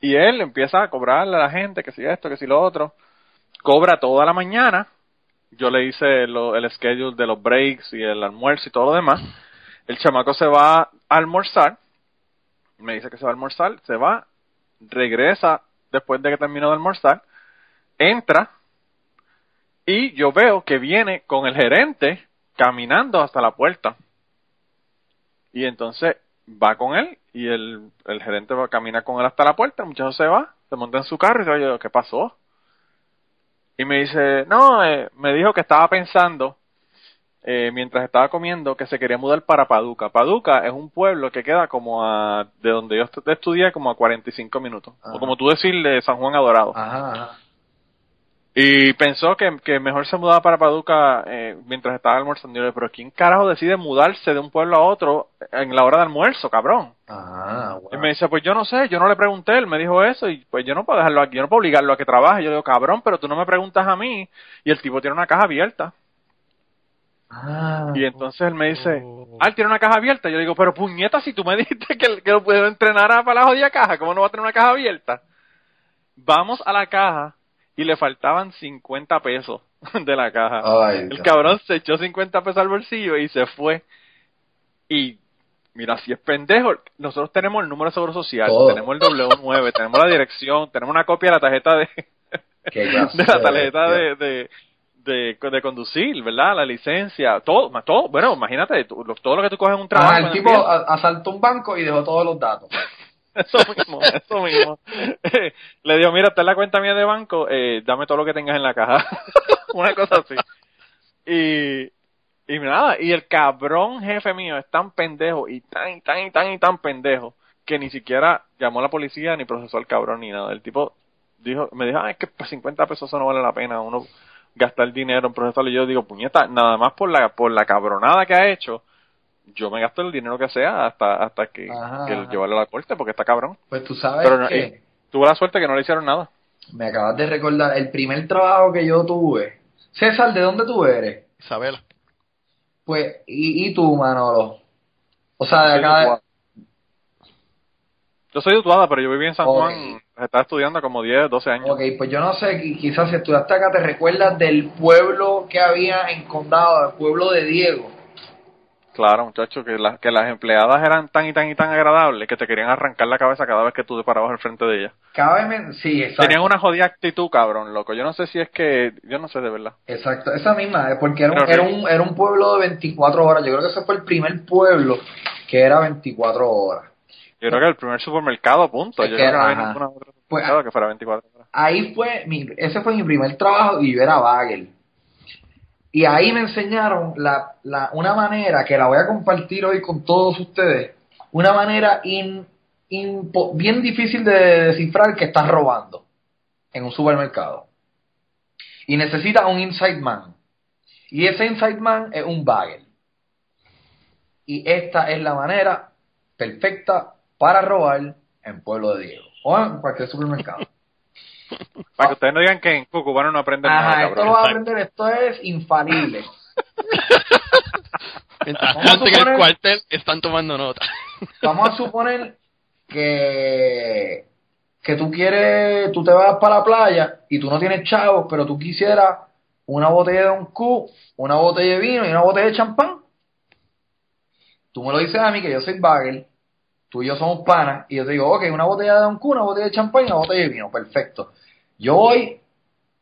Y él empieza a cobrarle a la gente que si esto, que si lo otro, cobra toda la mañana, yo le hice el schedule de los breaks y el almuerzo y todo lo demás, el chamaco se va a almorzar, me dice que se va a almorzar, se va, regresa después de que terminó de almorzar, entra y yo veo que viene con el gerente caminando hasta la puerta. Y entonces va con él y el, el gerente va, camina con él hasta la puerta, el muchacho se va, se monta en su carro y dice, oye, ¿qué pasó? Y me dice, no, eh, me dijo que estaba pensando, eh, mientras estaba comiendo, que se quería mudar para Paducah. Paducah es un pueblo que queda como a, de donde yo est- estudié, como a 45 minutos. Ajá. O como tú decirle, San Juan Adorado. Ajá, ajá. Y pensó que, que mejor se mudaba para Paducah eh, mientras estaba almorzando. Y yo pero ¿quién carajo decide mudarse de un pueblo a otro en la hora de almuerzo, cabrón? Ah, Y bueno. me dice, pues yo no sé, yo no le pregunté, él me dijo eso y pues yo no puedo dejarlo aquí, yo no puedo obligarlo a que trabaje. Yo le digo, cabrón, pero tú no me preguntas a mí. Y el tipo tiene una caja abierta. Ah, Y entonces él me dice, Oh. ah, él tiene una caja abierta. Yo le digo, pero puñeta, si tú me dijiste que, que lo puedo entrenar a- para la jodida caja, ¿cómo no va a tener una caja abierta? Vamos a la caja y le faltaban 50 pesos de la caja. Ay, el Dios. cabrón se echó 50 pesos al bolsillo y se fue. Y mira, si es pendejo, nosotros tenemos el número de seguro social, Todo. tenemos el W9, tenemos la dirección, tenemos una copia de la tarjeta de, la tarjeta de, de, de, de conducir, ¿verdad? La licencia, todo, ma- todo, bueno, imagínate, todo lo que tú coges en un trabajo. El tipo asaltó un banco y dejó todos los datos. Eso mismo, eso mismo. Le digo, mira, esta es la cuenta mía de banco, eh, dame todo lo que tengas en la caja. Una cosa así. Y, y nada, y el cabrón jefe mío es tan pendejo y tan, y tan, y tan, y tan pendejo que ni siquiera llamó a la policía ni procesó al cabrón ni nada. El tipo dijo, me dijo, ah, es que por 50 pesos eso no vale la pena uno gastar dinero en procesarlo. Y yo digo, puñeta, nada más por la, por la cabronada que ha hecho, yo me gasto el dinero que sea hasta, hasta que, Ajá, que llevarlo a la corte porque está cabrón. Pues tú sabes Pero no- que eh, tuvo la suerte que no le hicieron nada. me acabas de recordar el primer trabajo que yo tuve. César, ¿de dónde tú eres? Isabela. Pues, ¿y, y tú, Manolo? O sea, de acá... de. Yo soy de Utuada, pero yo viví en San Ok. Juan, estaba estudiando como 10, 12 años. Ok, pues yo no sé, qui- quizás si estudiaste acá, ¿te recuerdas del pueblo que había en Condado, el pueblo de Diego? Claro, muchacho, que, la- que las empleadas eran tan y tan y tan agradables que te querían arrancar la cabeza cada vez que tú te parabas al frente de ellas. Cada vez Sí, exacto. Tenían una jodida actitud, cabrón, loco. Yo no sé si es que, yo no sé de verdad. Exacto, esa misma, eh, porque era un, era, un, era un pueblo de 24 horas. Yo creo que ese fue el primer pueblo que era 24 horas. Yo creo que el primer supermercado, punto. Es Yo que, creo que no había ninguna otra Pues, que fuera 24 horas. Ahí fue, mi, ese fue mi primer trabajo y yo era bagel. Y ahí me enseñaron la, la, una manera que la voy a compartir hoy con todos ustedes. Una manera in- bien difícil de descifrar que estás robando en un supermercado. Y necesita un inside man. Y ese inside man es un bagel. Y esta es la manera perfecta para robar en Pueblo de Diego o en cualquier supermercado. Para que ustedes no digan que en Cucubano no aprenden nada, Ajá, esto cabrón. lo vas a aprender, esto es infalible. Mientras tanto, en el suponer- cuartel están tomando nota. Vamos a suponer que, que tú quieres, tú te vas para la playa y tú no tienes chavos, pero tú quisieras una botella de un Q, una botella de vino y una botella de champán. Tú me lo dices a mí que yo soy bagel, tú y yo somos panas, y yo te digo, ok, una botella de Q, una botella de champán y una botella de vino, perfecto. Yo voy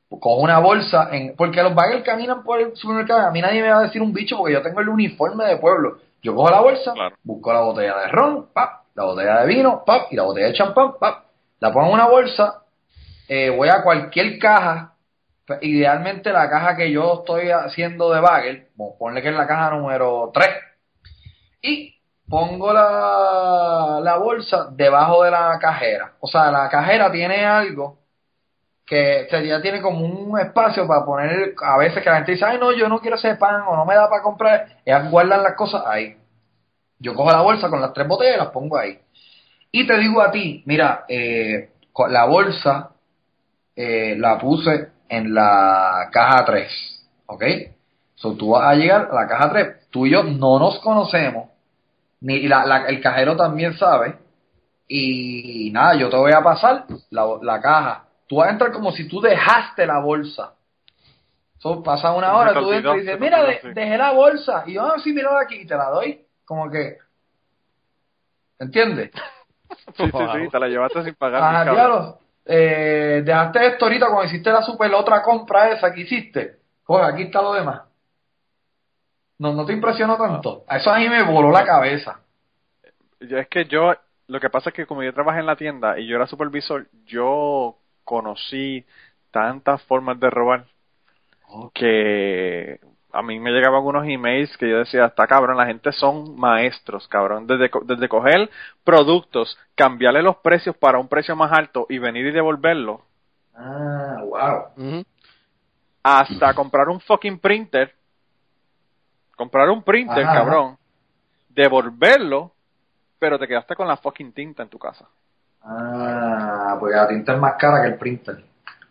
con una bolsa, en, porque los bagels caminan por el supermercado, a mí nadie me va a decir un bicho porque yo tengo el uniforme de pueblo. Yo cojo la bolsa, Claro. busco la botella de ron, pap, la botella de vino, pap, y la botella de champán, pap, la pongo en una bolsa, eh, voy a cualquier caja, pues, idealmente la caja que yo estoy haciendo de bagel, ponle que es la caja número 3, y pongo la, la bolsa debajo de la cajera. O sea, la cajera tiene algo que ya tiene como un espacio para poner, a veces que la gente dice, ay no, yo no quiero ese pan o no me da para comprar, ellas guardan las cosas ahí. Yo cojo la bolsa con las tres botellas y las pongo ahí. Y te digo a ti, mira, eh, la bolsa eh, la puse en la caja 3, ¿ok? So, tú vas a llegar a la caja 3, tú y yo no nos conocemos, ni y la- la- el cajero también sabe, y nada, yo te voy a pasar la, la caja. Tú vas a entrar como si tú dejaste la bolsa. So, pasa una hora, tú entras y dices, mira, de- dejé la bolsa. Y yo, ah, sí, mira aquí, y te la doy. Como que, ¿entiendes? Sí, sí, sí, te la llevaste sin pagar. Cabrón. diablo, eh, dejaste esto ahorita cuando hiciste la super otra compra esa que hiciste. Coge, aquí está lo demás. No, no te impresionó tanto. A Eso a mí me voló la cabeza. yo- es que yo, lo que pasa es que como yo trabajé en la tienda y yo era supervisor, yo conocí tantas formas de robar que a mí me llegaban unos emails que yo decía, está cabrón, la gente son maestros, cabrón, desde, desde coger productos, cambiarle los precios para un precio más alto y venir y devolverlo, Ah, wow. Hasta comprar un fucking printer, comprar un printer, Ajá. cabrón, devolverlo, pero te quedaste con la fucking tinta en tu casa. Ah, porque la tinta es más cara que el printer.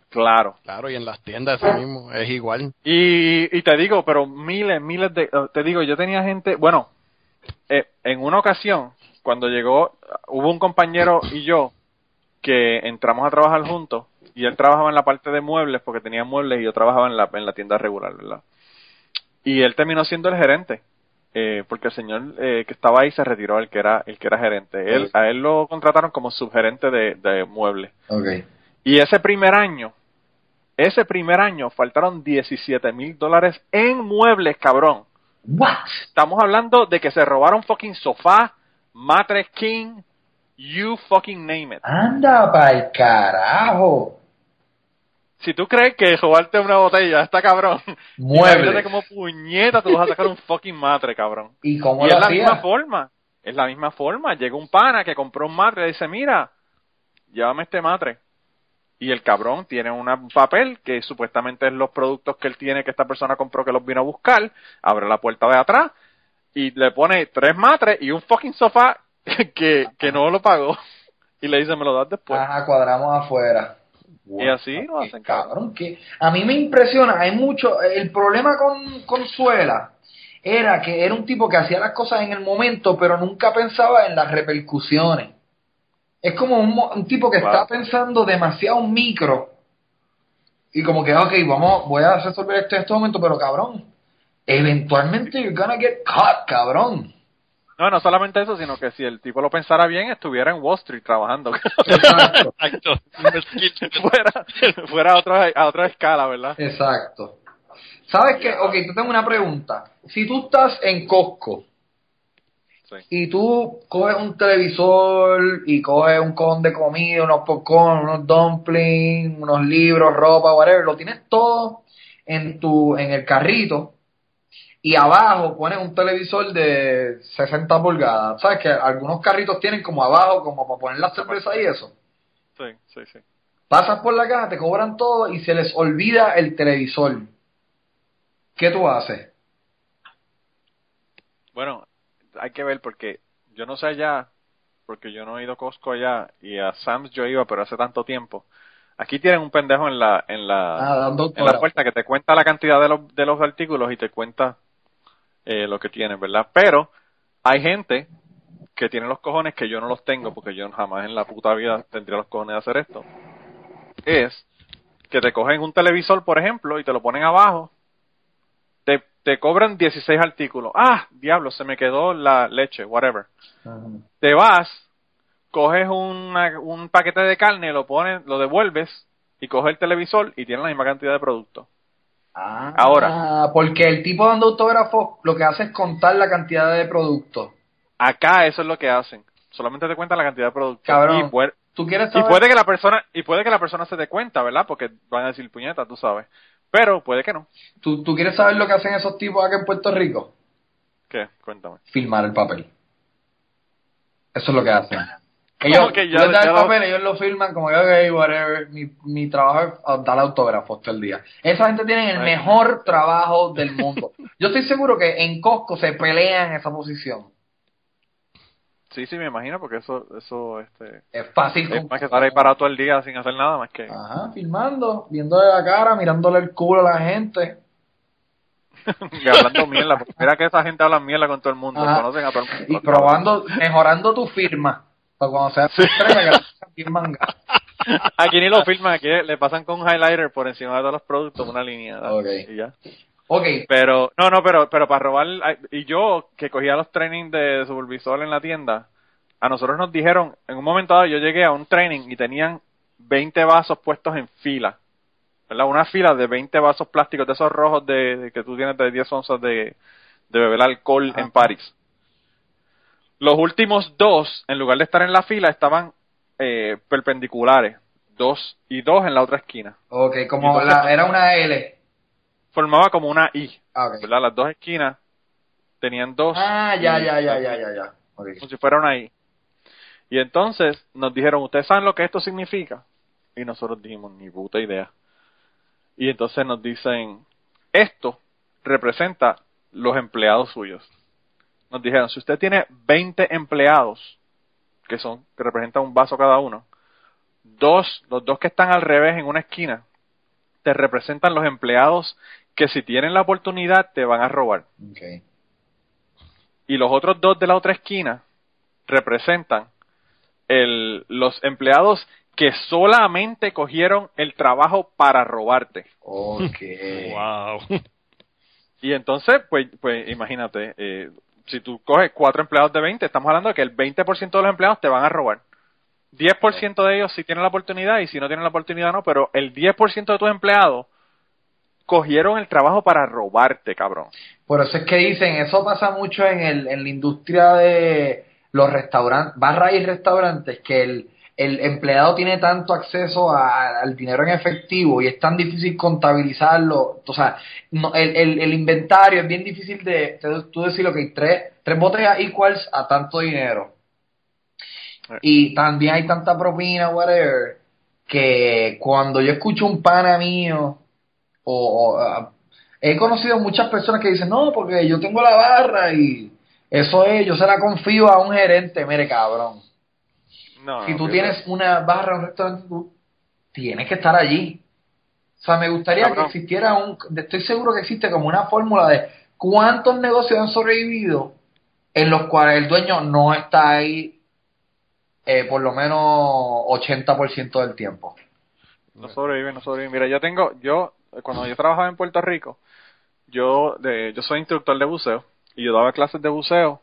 Claro. Claro, y en las tiendas eso mismo es igual. Y, y te digo, pero miles, miles de... Te digo, yo tenía gente... Bueno, eh, en una ocasión, cuando llegó, hubo un compañero y yo que entramos a trabajar juntos y él trabajaba en la parte de muebles porque tenía muebles y yo trabajaba en la, en la tienda regular, ¿verdad? Y él terminó siendo el gerente. eh, porque el señor eh, que estaba ahí se retiró, el que era el que era gerente. Él, a él lo contrataron como subgerente de, de muebles. Ok. Y ese primer año, ese primer año faltaron 17 mil dólares en muebles, cabrón. What? Estamos hablando de que se robaron fucking sofá, matres king, you fucking name it. Anda pa'l carajo. Si tú crees que robarte una botella está cabrón, imagínate como puñeta tú vas a sacar un fucking matre, cabrón. ¿Y cómo Y lo es la misma forma, es la misma forma. Llega un pana que compró un matre y dice, mira, llévame este matre. Y el cabrón tiene un papel que supuestamente es los productos que él tiene, que esta persona compró, que los vino a buscar, abre la puerta de atrás y le pone tres matres y un fucking sofá que, que no lo pagó. Y le dice, me lo das después. Ajá, cuadramos afuera. Y así lo hacen, cabrón. que a mí me impresiona, hay mucho, el problema con Consuela era que era un tipo que hacía las cosas en el momento, pero nunca pensaba en las repercusiones. Es como un, un tipo que Wow. está pensando demasiado micro y como que, ok, vamos, voy a resolver esto en este momento, pero cabrón, eventualmente you're gonna get caught, cabrón. No, no solamente eso, sino que si el tipo lo pensara bien, estuviera en Wall Street trabajando. Exacto, Exacto. fuera fuera a otra, a otra escala, ¿verdad? exacto. ¿Sabes qué? Ok, te tengo una pregunta. Si tú estás en Costco Sí. y tú coges un televisor y coges un cojón de comida, unos popcorn, unos dumplings, unos libros, ropa, whatever, lo tienes todo en tu en el carrito y abajo pones un televisor de 60 pulgadas. ¿Sabes que algunos carritos tienen como abajo como para poner la cerveza y eso? Sí, sí, sí. Pasas por la caja, te cobran todo y se les olvida el televisor. ¿Qué tú haces? Bueno, hay que ver porque yo no sé allá, porque yo no he ido a Costco allá y a Sam's yo iba, pero hace tanto tiempo. Aquí tienen un pendejo en la en la Ah, en la puerta que te cuenta la cantidad de los de los artículos y te cuenta eh, lo que tienes, ¿verdad? Pero hay gente que tiene los cojones que yo no los tengo porque yo jamás en la puta vida tendría los cojones de hacer esto. Es que te cogen un televisor, por ejemplo, y te lo ponen abajo te, te cobran 16 artículos. Ah, diablo, se me quedó la leche, whatever. Te vas, coges una- un paquete de carne, lo pones, lo devuelves y coges el televisor y tienes la misma cantidad de productos. Ah, Ahora. porque el tipo dando autógrafos lo que hace es contar la cantidad de productos. Acá eso es lo que hacen. Solamente te cuentan la cantidad de productos. Cabrón, Y, puede, ¿Tú quieres y saber? puede que la persona y puede que la persona se dé cuenta, ¿verdad? Porque van a decir puñeta, tú sabes. Pero puede que no. ¿Tú, tú quieres saber lo que hacen esos tipos acá en Puerto Rico? ¿Qué? Cuéntame. Filmar el papel. Eso es lo que hacen. Ellos, que ya- les ya el lo- papel, ellos lo filman como que, ok, whatever, mi, mi trabajo es ah, dar autógrafos todo el día. Esa gente tiene el Ay. mejor trabajo del mundo. Yo estoy seguro que en Costco se pelean esa posición. Sí, sí, me imagino, porque eso, eso, este, Es fácil. es más que estar ahí parado todo el día sin hacer nada más que Ajá, filmando, viéndole la cara, mirándole el culo a la gente. y hablando mierda. porque Mira que esa gente habla mierda con todo el mundo, Ajá. conocen a todo el mundo. Y probando, mejorando tu firma. Para cuando que la tengas bien manga. Aquí ni lo filman, aquí le pasan con un highlighter por encima de todos los productos una línea. ¿verdad? Ok. Y ya. Ok, Pero, no, no, pero, pero para robar, y yo que cogía los trainings de supervisor en la tienda, a nosotros nos dijeron, en un momento dado yo llegué a un training y tenían 20 vasos puestos en fila, ¿verdad? Una fila de 20 vasos plásticos de esos rojos de, de que tú tienes de 10 onzas de, de beber alcohol Ajá. en París. Los últimos dos, en lugar de estar en la fila, estaban eh, perpendiculares. Dos y dos en la otra esquina. Ok, como Entonces- la, era una L. Formaba como una I. Ah. ¿Verdad? Las dos esquinas tenían dos. Ah, ya, ya, ya, ya, ya, ya. Como si fuera una I. Y entonces nos dijeron, ¿ustedes saben lo que esto significa? Y nosotros dijimos, ni puta idea. Y entonces nos dicen, esto representa los empleados suyos. Nos dijeron, si usted tiene 20 empleados, que son, que representan un vaso cada uno, dos, los dos que están al revés en una esquina, te representan los empleados que si tienen la oportunidad te van a robar y los otros dos de la otra esquina representan el, los empleados que solamente cogieron el trabajo para robarte. Ok. Wow. Y entonces, pues, pues imagínate, eh, si tú coges cuatro empleados de 20, estamos hablando de que el 20% de los empleados te van a robar. 10% de ellos sí tienen la oportunidad y si no tienen la oportunidad no, pero el 10% de tus empleados cogieron el trabajo para robarte, cabrón. Por eso es que dicen, eso pasa mucho en, el, en la industria de los restaurantes, barras y restaurantes, que el, el empleado tiene tanto acceso a- al dinero en efectivo y es tan difícil contabilizarlo. O sea, no, el, el, el inventario es bien difícil de, de tú decir lo que hay tres, tres botellas equals a tanto dinero. Y también hay tanta propina, whatever, que cuando yo escucho un pana mío o, o, he conocido muchas personas que dicen, no, porque yo tengo la barra y eso es, yo se la confío a un gerente, mire cabrón. No, si tú tienes una barra un restaurante, tú tienes que estar allí. O sea, me gustaría Cabrón. que existiera un, estoy seguro que existe como una fórmula de cuántos negocios han sobrevivido en los cuales el dueño no está ahí eh, por lo menos 80% del tiempo. No sobrevive, no sobrevive. Mira, yo tengo, yo, cuando yo trabajaba en Puerto Rico, yo, de, yo soy instructor de buceo y yo daba clases de buceo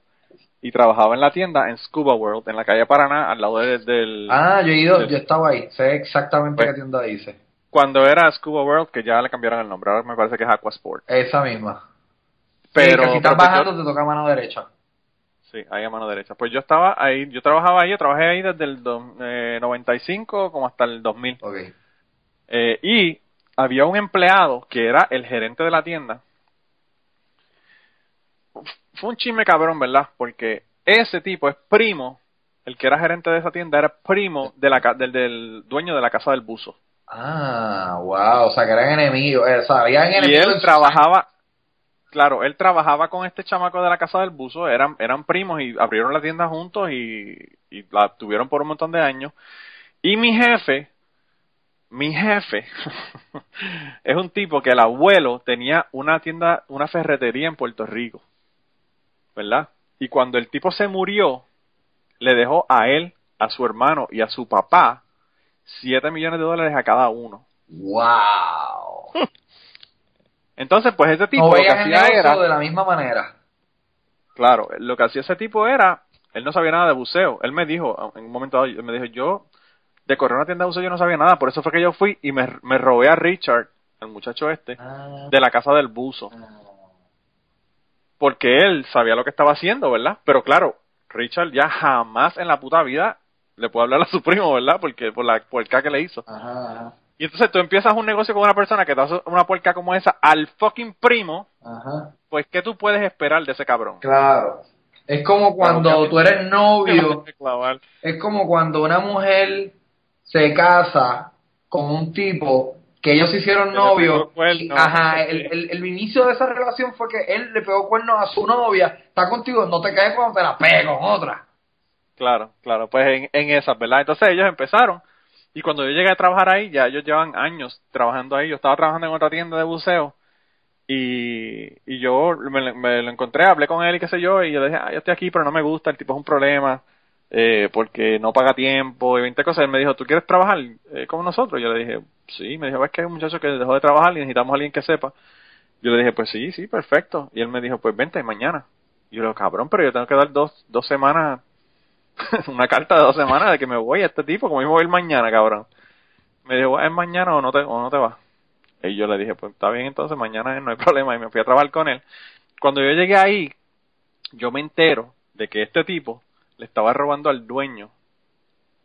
y trabajaba en la tienda en Scuba World, en la calle Paraná, al lado de- del... Ah, yo he ido, del- yo estaba ahí, sé exactamente Pues- qué tienda dice. Cuando era Scuba World, que ya le cambiaron el nombre, ahora me parece que es Aquasport. Esa misma. Pero, Sí, que si estás pues bajando yo- te toca mano derecha. sí, ahí a mano derecha. Pues yo estaba ahí, yo trabajaba ahí, yo trabajé ahí desde el do- eh, 95 como hasta el 2000. Ok. Eh, y había un empleado que era el gerente de la tienda. Fue un chisme cabrón, ¿verdad? Porque ese tipo es primo, el que era gerente de esa tienda era primo de la, del, del dueño de la casa del buzo. Ah, wow, o sea que eran enemigos, eh, o sea, habían Y enemigos. él trabajaba, claro, él trabajaba con este chamaco de la casa del buzo, eran, eran primos y abrieron la tienda juntos y, y la tuvieron por un montón de años. Y mi jefe, mi jefe, es un tipo que el abuelo tenía una tienda, una ferretería en Puerto Rico, ¿verdad? Y cuando el tipo se murió, le dejó a él, a su hermano y a su papá 7 millones de dólares a cada uno. Wow. Entonces, pues ese tipo No lo que hacía era, de la misma manera. claro, lo que hacía ese tipo era, él no sabía nada de buceo. Él me dijo, en un momento dado, él me dijo, yo de correr una tienda de buceo yo no sabía nada, por eso fue que yo fui y me, me robé a Richard, el muchacho este, Ah. de la casa del buzo. Porque él sabía lo que estaba haciendo, ¿verdad? Pero claro, Richard ya jamás en la puta vida le puede hablar a su primo, ¿verdad? Porque por la puerca que le hizo. Ajá, Y entonces tú empiezas un negocio con una persona que te hace una puerca como esa al fucking primo, ajá. pues ¿qué tú puedes esperar de ese cabrón? Claro. Es como cuando Claro, tú eres novio, es como cuando una mujer se casa con un tipo que ellos se hicieron novios. ajá, el, el, el inicio de esa relación fue que él le pegó cuernos a su novia, está contigo, no te caes cuando te la pegue con otra. Claro, claro, pues en, en esas, ¿verdad? Entonces ellos empezaron y cuando yo llegué a trabajar ahí, ya ellos llevan años trabajando ahí, yo estaba trabajando en otra tienda de buceo y, y yo me, me lo encontré, hablé con él y qué sé yo, y yo le dije, ah, yo estoy aquí pero no me gusta, el tipo es un problema, eh, porque no paga tiempo y 20 cosas. Él me dijo, ¿tú quieres trabajar eh, con nosotros? Yo le dije, sí, me dijo, es que hay un muchacho que dejó de trabajar y necesitamos a alguien que sepa. Yo le dije, pues sí, sí, perfecto. Y él me dijo, pues vente mañana. Y yo le digo, cabrón, pero yo tengo que dar dos, dos semanas una carta de dos semanas de que me voy a este tipo, como me voy a ir mañana, cabrón. Me dijo, ¿es mañana o no te, o no te vas? Y yo le dije, pues está bien, entonces mañana no hay problema. Y me fui a trabajar con él. Cuando yo llegué ahí, yo me entero de que este tipo le estaba robando al dueño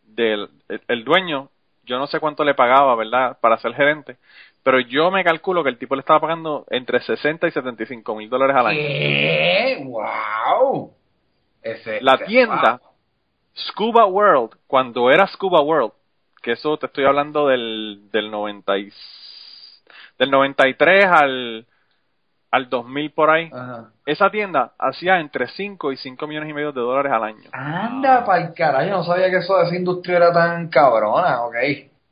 del el, el dueño yo no sé cuánto le pagaba verdad para ser gerente pero yo me calculo que el tipo le estaba pagando entre 60 y 75 mil dólares al año ¿Qué? ¡Wow! Ese, la tienda wow. Scuba World cuando era Scuba World que eso te estoy hablando del del 90 y- del 93 al al 2000 por ahí Ajá. esa tienda hacía entre 5 y 5 millones y medio de dólares al año. Anda pa'l carajo, yo no sabía que eso de esa industria era tan cabrona, ok.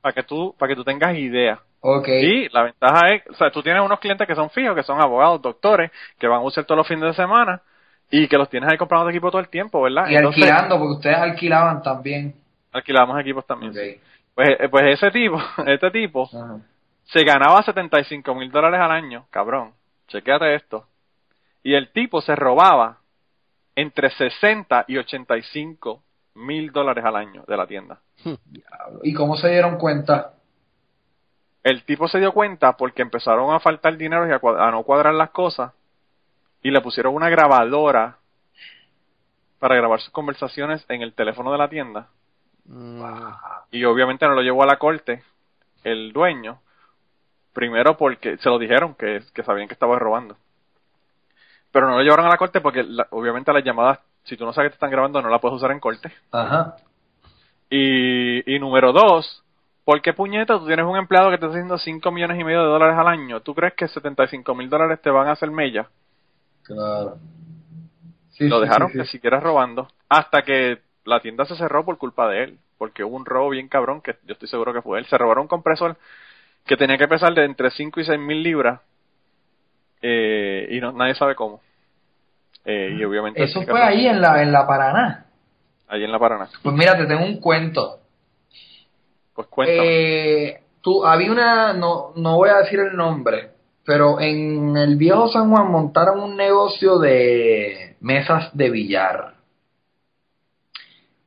Para que tú, para que tú tengas idea. Ok. Y la ventaja es, o sea, tú tienes unos clientes que son fijos, que son abogados, doctores, que van a usar todos los fines de semana y que los tienes ahí comprando equipo todo el tiempo, ¿verdad? Y Entonces, alquilando, porque ustedes alquilaban también. alquilamos equipos también. Sí. Pues, eh, pues ese tipo, este tipo, Ajá. se ganaba 75 mil dólares al año, cabrón. Chequéate esto. Y el tipo se robaba entre 60 y 85 mil dólares al año de la tienda. ¿Y cómo se dieron cuenta? el tipo se dio cuenta porque empezaron a faltar dinero y a, a no cuadrar las cosas y le pusieron una grabadora para grabar sus conversaciones en el teléfono de la tienda Mm, y obviamente no lo llevó a la corte el dueño primero porque se lo dijeron que, que sabían que estaba robando pero no lo llevaron a la corte porque la- obviamente las llamadas si tú no sabes que te están grabando no la puedes usar en corte Ajá. Y, y número dos, ¿por qué puñeta tú tienes un empleado que te está haciendo 5 millones y medio de dólares al año? ¿Tú crees que 75 mil dólares te van a hacer mella? Claro. Sí, Lo dejaron sí, sí. que siguiera robando hasta que la tienda se cerró por culpa de él, porque hubo un robo bien cabrón que yo estoy seguro que fue él. Se robaron un compresor que tenía que pesar de entre 5 y 6 mil libras eh, y no, nadie sabe cómo. Eh, y obviamente Eso fue ahí en la, en la Paraná. ahí en la Paraná. Pues mira, te tengo un cuento. Pues cuéntame. Eh, tú, había una, no, no voy a decir el nombre, pero en el viejo San Juan montaron un negocio de mesas de billar.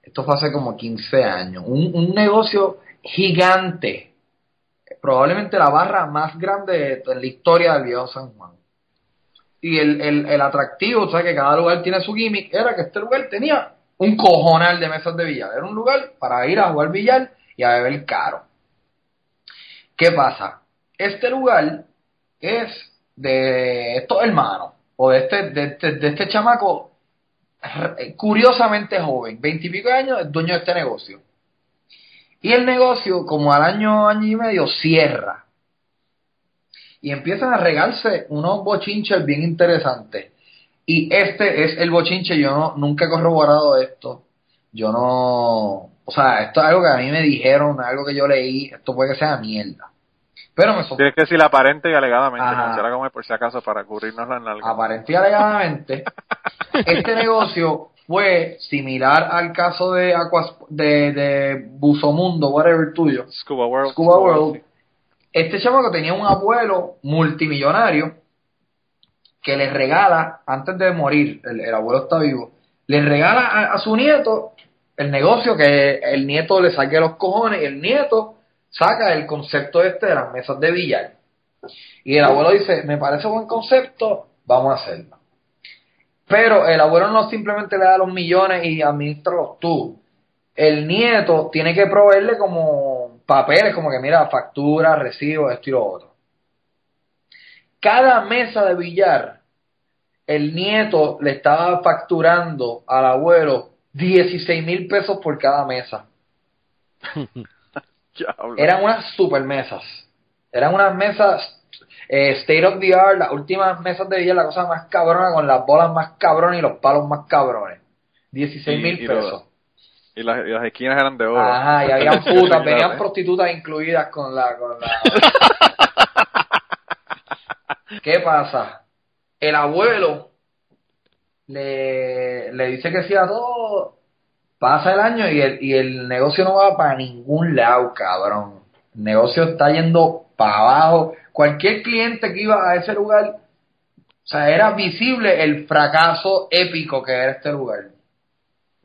Esto fue hace como 15 años. Un, un negocio gigante. Probablemente la barra más grande de, de la historia del viejo San Juan. Y el, el, el atractivo, o sea, que cada lugar tiene su gimmick, era que este lugar tenía un cojonal de mesas de billar. Era un lugar para ir a jugar billar y a beber caro. ¿Qué pasa? Este lugar es de estos hermanos, o de este, de este, de este chamaco curiosamente joven, veintipico años, es dueño de este negocio. Y el negocio, como al año, año y medio, cierra. Y empiezan a regarse unos bochinches bien interesantes. Y este es el bochinche, yo no, nunca he corroborado esto. Yo no, o sea, esto es algo que a mí me dijeron, algo que yo leí, esto puede que sea mierda. Pero me sorprendió. Tienes que decir aparente y alegadamente, como por si acaso, para cubrirnos en algo. aparente y alegadamente, este negocio fue similar al caso de Aquas, de, de Buzomundo, whatever tuyo. Scuba World. Scuba World. Este chamaco tenía un abuelo multimillonario que le regala, antes de morir, el, el abuelo está vivo, le regala a, a su nieto el negocio que el nieto le saque los cojones y el nieto saca el concepto este de las mesas de billar. Y el abuelo dice, me parece buen concepto, vamos a hacerlo. Pero el abuelo no simplemente le da los millones y administralos tú. El nieto tiene que proveerle como papeles, como que mira, factura, recibo, esto y lo otro. Cada mesa de billar, el nieto le estaba facturando al abuelo 16 mil pesos por cada mesa. Eran unas super mesas. Eran unas mesas eh, state of the art, las últimas mesas de billar, la cosa más cabrona, con las bolas más cabronas y los palos más cabrones. 16 Y- mil pesos. Y las, y las esquinas eran de oro. Ajá, y habían putas, venían prostitutas incluidas con la, con la. ¿Qué pasa? El abuelo le, le dice que sí a todo. Pasa el año y el, y el negocio no va para ningún lado, cabrón. El negocio está yendo para abajo. Cualquier cliente que iba a ese lugar, o sea, era visible el fracaso épico que era este lugar.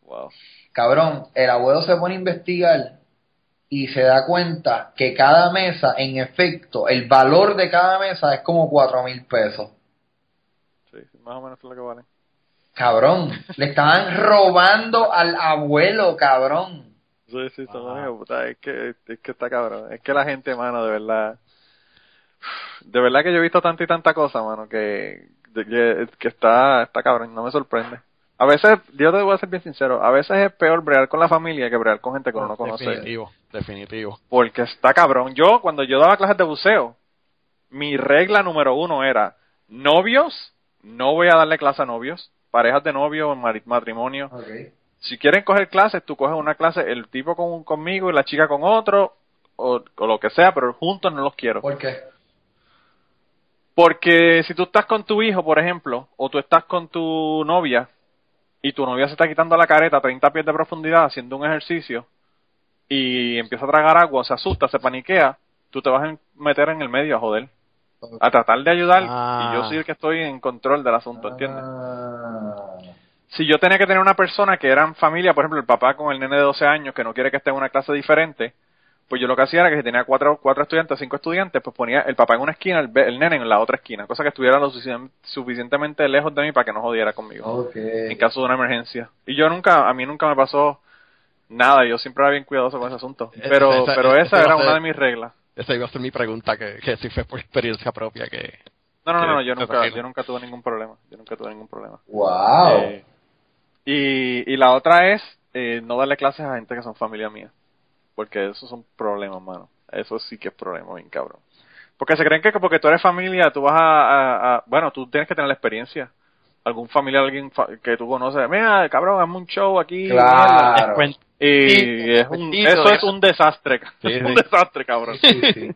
Wow. Cabrón, el abuelo se pone a investigar y se da cuenta que cada mesa, en efecto, el valor de cada mesa es como cuatro mil pesos. Sí, más o menos es lo que vale. Cabrón, le estaban robando al abuelo, cabrón. Sí, sí, son puta, es que, es que está cabrón. Es que la gente, mano, de verdad. De verdad que yo he visto tanta y tanta cosa, mano, que, que, que está, está cabrón, no me sorprende. A veces, yo te voy a ser bien sincero, a veces es peor bregar con la familia que bregar con gente que uno no conoce. Definitivo, definitivo. Porque está cabrón. Yo, cuando yo daba clases de buceo, mi regla número uno era novios, no voy a darle clase a novios, parejas de novios, matrimonio. Si quieren coger clases, tú coges una clase, el tipo con, conmigo y la chica con otro, o, o lo que sea, pero juntos no los quiero. ¿Por qué? Porque si tú estás con tu hijo, por ejemplo, o tú estás con tu novia, y tu novia se está quitando la careta a 30 pies de profundidad haciendo un ejercicio, y empieza a tragar agua, se asusta, se paniquea, tú te vas a meter en el medio a joder, a tratar de ayudar, Ah. y yo soy el que estoy en control del asunto, ¿entiendes? Ah. si yo tenía que tener una persona que era en familia, por ejemplo, el papá con el nene de 12 años que no quiere que esté en una clase diferente, pues yo lo que hacía era que si tenía cuatro, cuatro estudiantes, cinco estudiantes, pues ponía el papá en una esquina, el, el nene en la otra esquina, cosa que estuviera lo suficien- suficientemente lejos de mí para que no jodiera conmigo, Ok. en caso de una emergencia. Y yo nunca, a mí nunca me pasó nada, yo siempre era bien cuidadoso con ese asunto. Pero, esa- pero esa era ser- una de mis reglas. Esa iba a ser mi pregunta, que, que si fue por experiencia propia que... No, no, no, no, yo nunca, yo nunca tuve ningún problema, yo nunca tuve ningún problema. Wow. Eh, y, y la otra es eh, no darle clases a gente que son familia mía. Porque esos son problemas, mano. Eso sí que es problema, bien cabrón. Porque se creen que porque tú eres familia, tú vas a, a- a- Bueno, tú tienes que tener la experiencia. Algún familiar, alguien fa- que tú conoces. Mira, cabrón, hazme un show aquí. mierda". claro. Y es un, eso es eso. un desastre. Sí, es un desastre, cabrón. Sí, sí.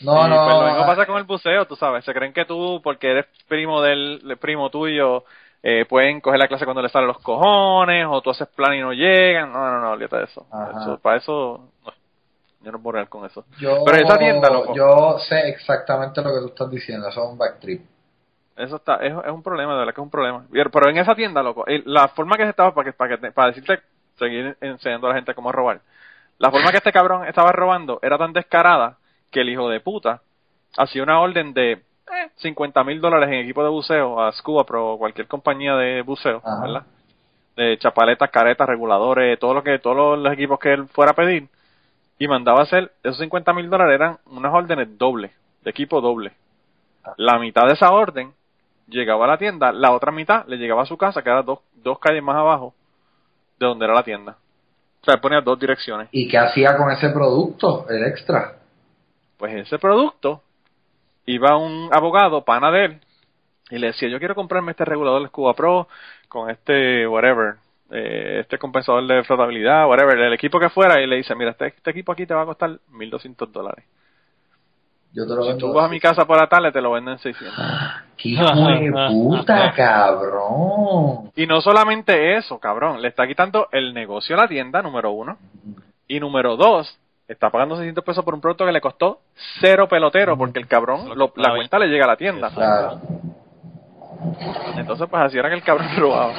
No, Y, no. pues, lo mismo pasa con el buceo, tú sabes. Se creen que tú, porque eres primo del primo tuyo, eh, pueden coger la clase cuando le salen los cojones, o tú haces plan y no llegan. No, no, no, olvídate de eso. Eso- Para eso, no, yo no puedo con eso. Yo, Pero esa tienda, loco. Yo sé exactamente lo que tú estás diciendo. Eso es un backtrip. Eso está, es, es un problema, de verdad que es un problema. Pero en esa tienda, loco, la forma que se estaba, para, que, para, que para decirte, seguir enseñando a la gente cómo robar, la forma que este cabrón estaba robando era tan descarada que el hijo de puta hacía una orden de eh, 50 mil dólares en equipo de buceo a Scuba Pro o cualquier compañía de buceo, Ajá. ¿verdad? De chapaletas, caretas, reguladores, todo lo que, todos los, los equipos que él fuera a pedir y mandaba a hacer, esos 50 mil dólares eran unas órdenes dobles, de equipo doble. La mitad de esa orden llegaba a la tienda, la otra mitad le llegaba a su casa, que era dos, dos calles más abajo de donde era la tienda. O sea, él ponía dos direcciones. ¿Y qué hacía con ese producto? El extra. Pues ese producto iba un abogado, pana de él, y le decía, yo quiero comprarme este regulador de Cuba Pro con este whatever, eh, este compensador de flotabilidad, whatever, el equipo que fuera, y le dice, mira, este, este equipo aquí te va a costar 1.200 dólares. Yo te lo Si tú vas a mi casa por la tarde, te lo venden en 600. ¡Qué hijo de puta, cabrón! Y no solamente eso, cabrón, le está quitando el negocio a la tienda, número uno. Y número dos, está pagando 600 pesos por un producto que le costó cero pelotero, porque el cabrón, lo- la cuenta le llega a la tienda. Claro. Entonces, pues así era que el cabrón robaba.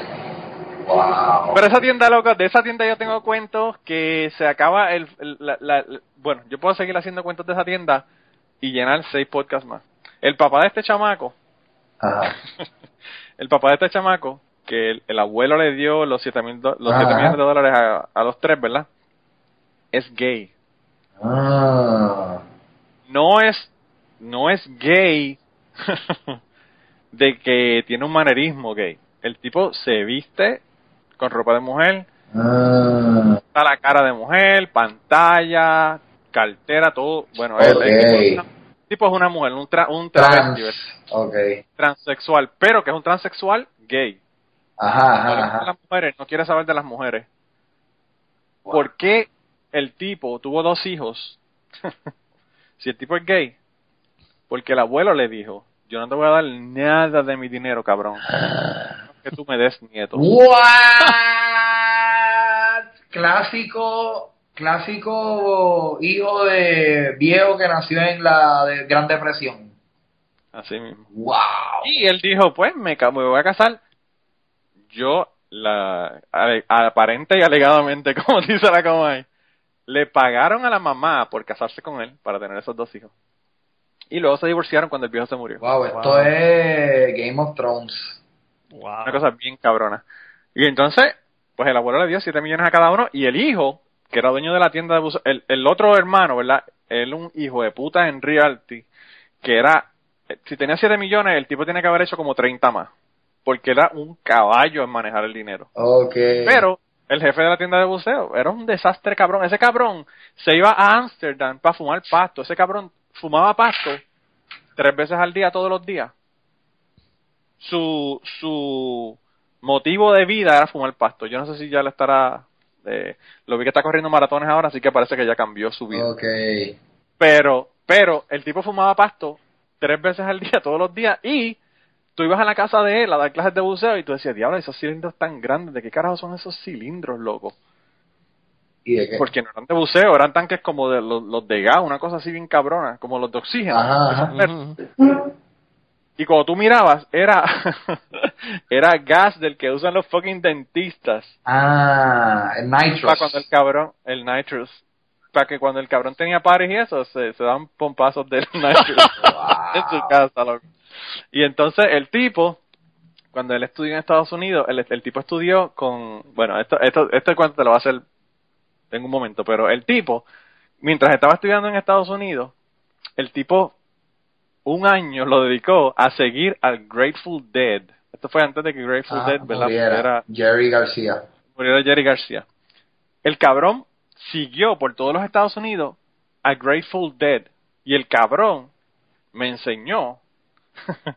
¡Wow! Pero esa tienda, loco, de esa tienda yo tengo cuentos que se acaba el... el- la- la- la- bueno, yo puedo seguir haciendo cuentos de esa tienda y llenar seis podcasts más. El papá de este chamaco, Ajá. el papá de este chamaco, que el, el abuelo le dio los 7 mil los siete millones de dólares a, a los tres, ¿verdad? Es gay. Ah. No es, no es gay de que tiene un manerismo gay. El tipo se viste con ropa de mujer, Ah. está la cara de mujer, pantalla, cartera, todo. Bueno, el, el tipo, es una- mujer, un, tra, un travesti, Trans. Ok. transexual, pero que es un transexual gay. Ajá, ajá. las mujeres, no quiere saber de las mujeres. ¿Por qué el tipo tuvo dos hijos? si el tipo es gay, porque el abuelo le dijo, yo no te voy a dar nada de mi dinero, cabrón. Que tú me des nietos. What? Clásico, clásico hijo de viejo que nació en la de Gran Depresión. Así mismo. Wow. Y él dijo, pues me, voy a casar. Yo, la ale- aparente y alegadamente, como dice la Comay, le pagaron a la mamá por casarse con él para tener esos dos hijos. Y luego se divorciaron cuando el viejo se murió. Wow, esto es Game of Thrones. Wow. Una cosa bien cabrona. Y entonces, pues el abuelo le dio 7 millones a cada uno y el hijo, que era dueño de la tienda de buzo, el, el otro hermano, ¿verdad? Él un hijo de puta en realty, que era, si tenía 7 millones, el tipo tiene que haber hecho como 30 más. Porque era un caballo en manejar el dinero. Ok. Pero el jefe de la tienda de buceo era un desastre cabrón. Ese cabrón se iba a Ámsterdam para fumar pasto. Ese cabrón fumaba pasto tres veces al día, todos los días. Su, su motivo de vida era fumar pasto. Yo no sé si ya le estará... eh, lo vi que está corriendo maratones ahora, así que parece que ya cambió su vida. Pero, pero el tipo fumaba pasto tres veces al día, todos los días, y tú ibas a la casa de él a dar clases de buceo y tú decías, diablo, esos cilindros tan grandes, ¿de qué carajo son esos cilindros, loco? ¿Y de qué? Porque no eran de buceo, eran tanques como de los, los de gas, una cosa así bien cabrona, como los de oxígeno. Ajá. Y cuando tú mirabas, era, era gas del que usan los fucking dentistas. Ah, el nitrous. Para cuando el cabrón, el nitrous, para que cuando el cabrón tenía pares y eso, se, se dan pompazos del nitrous en su casa, loco. Y entonces el tipo, cuando él estudió en Estados Unidos, el, el tipo estudió con, bueno, esto, esto, este cuento te lo va a hacer en un momento, pero el tipo, mientras estaba estudiando en Estados Unidos, el tipo un año lo dedicó a seguir al Grateful Dead. Esto fue antes de que Grateful Ah, Dead, ¿verdad? muriera. Muriera- Jerry García. muriera Jerry García. El cabrón siguió por todos los Estados Unidos a Grateful Dead. Y el cabrón me enseñó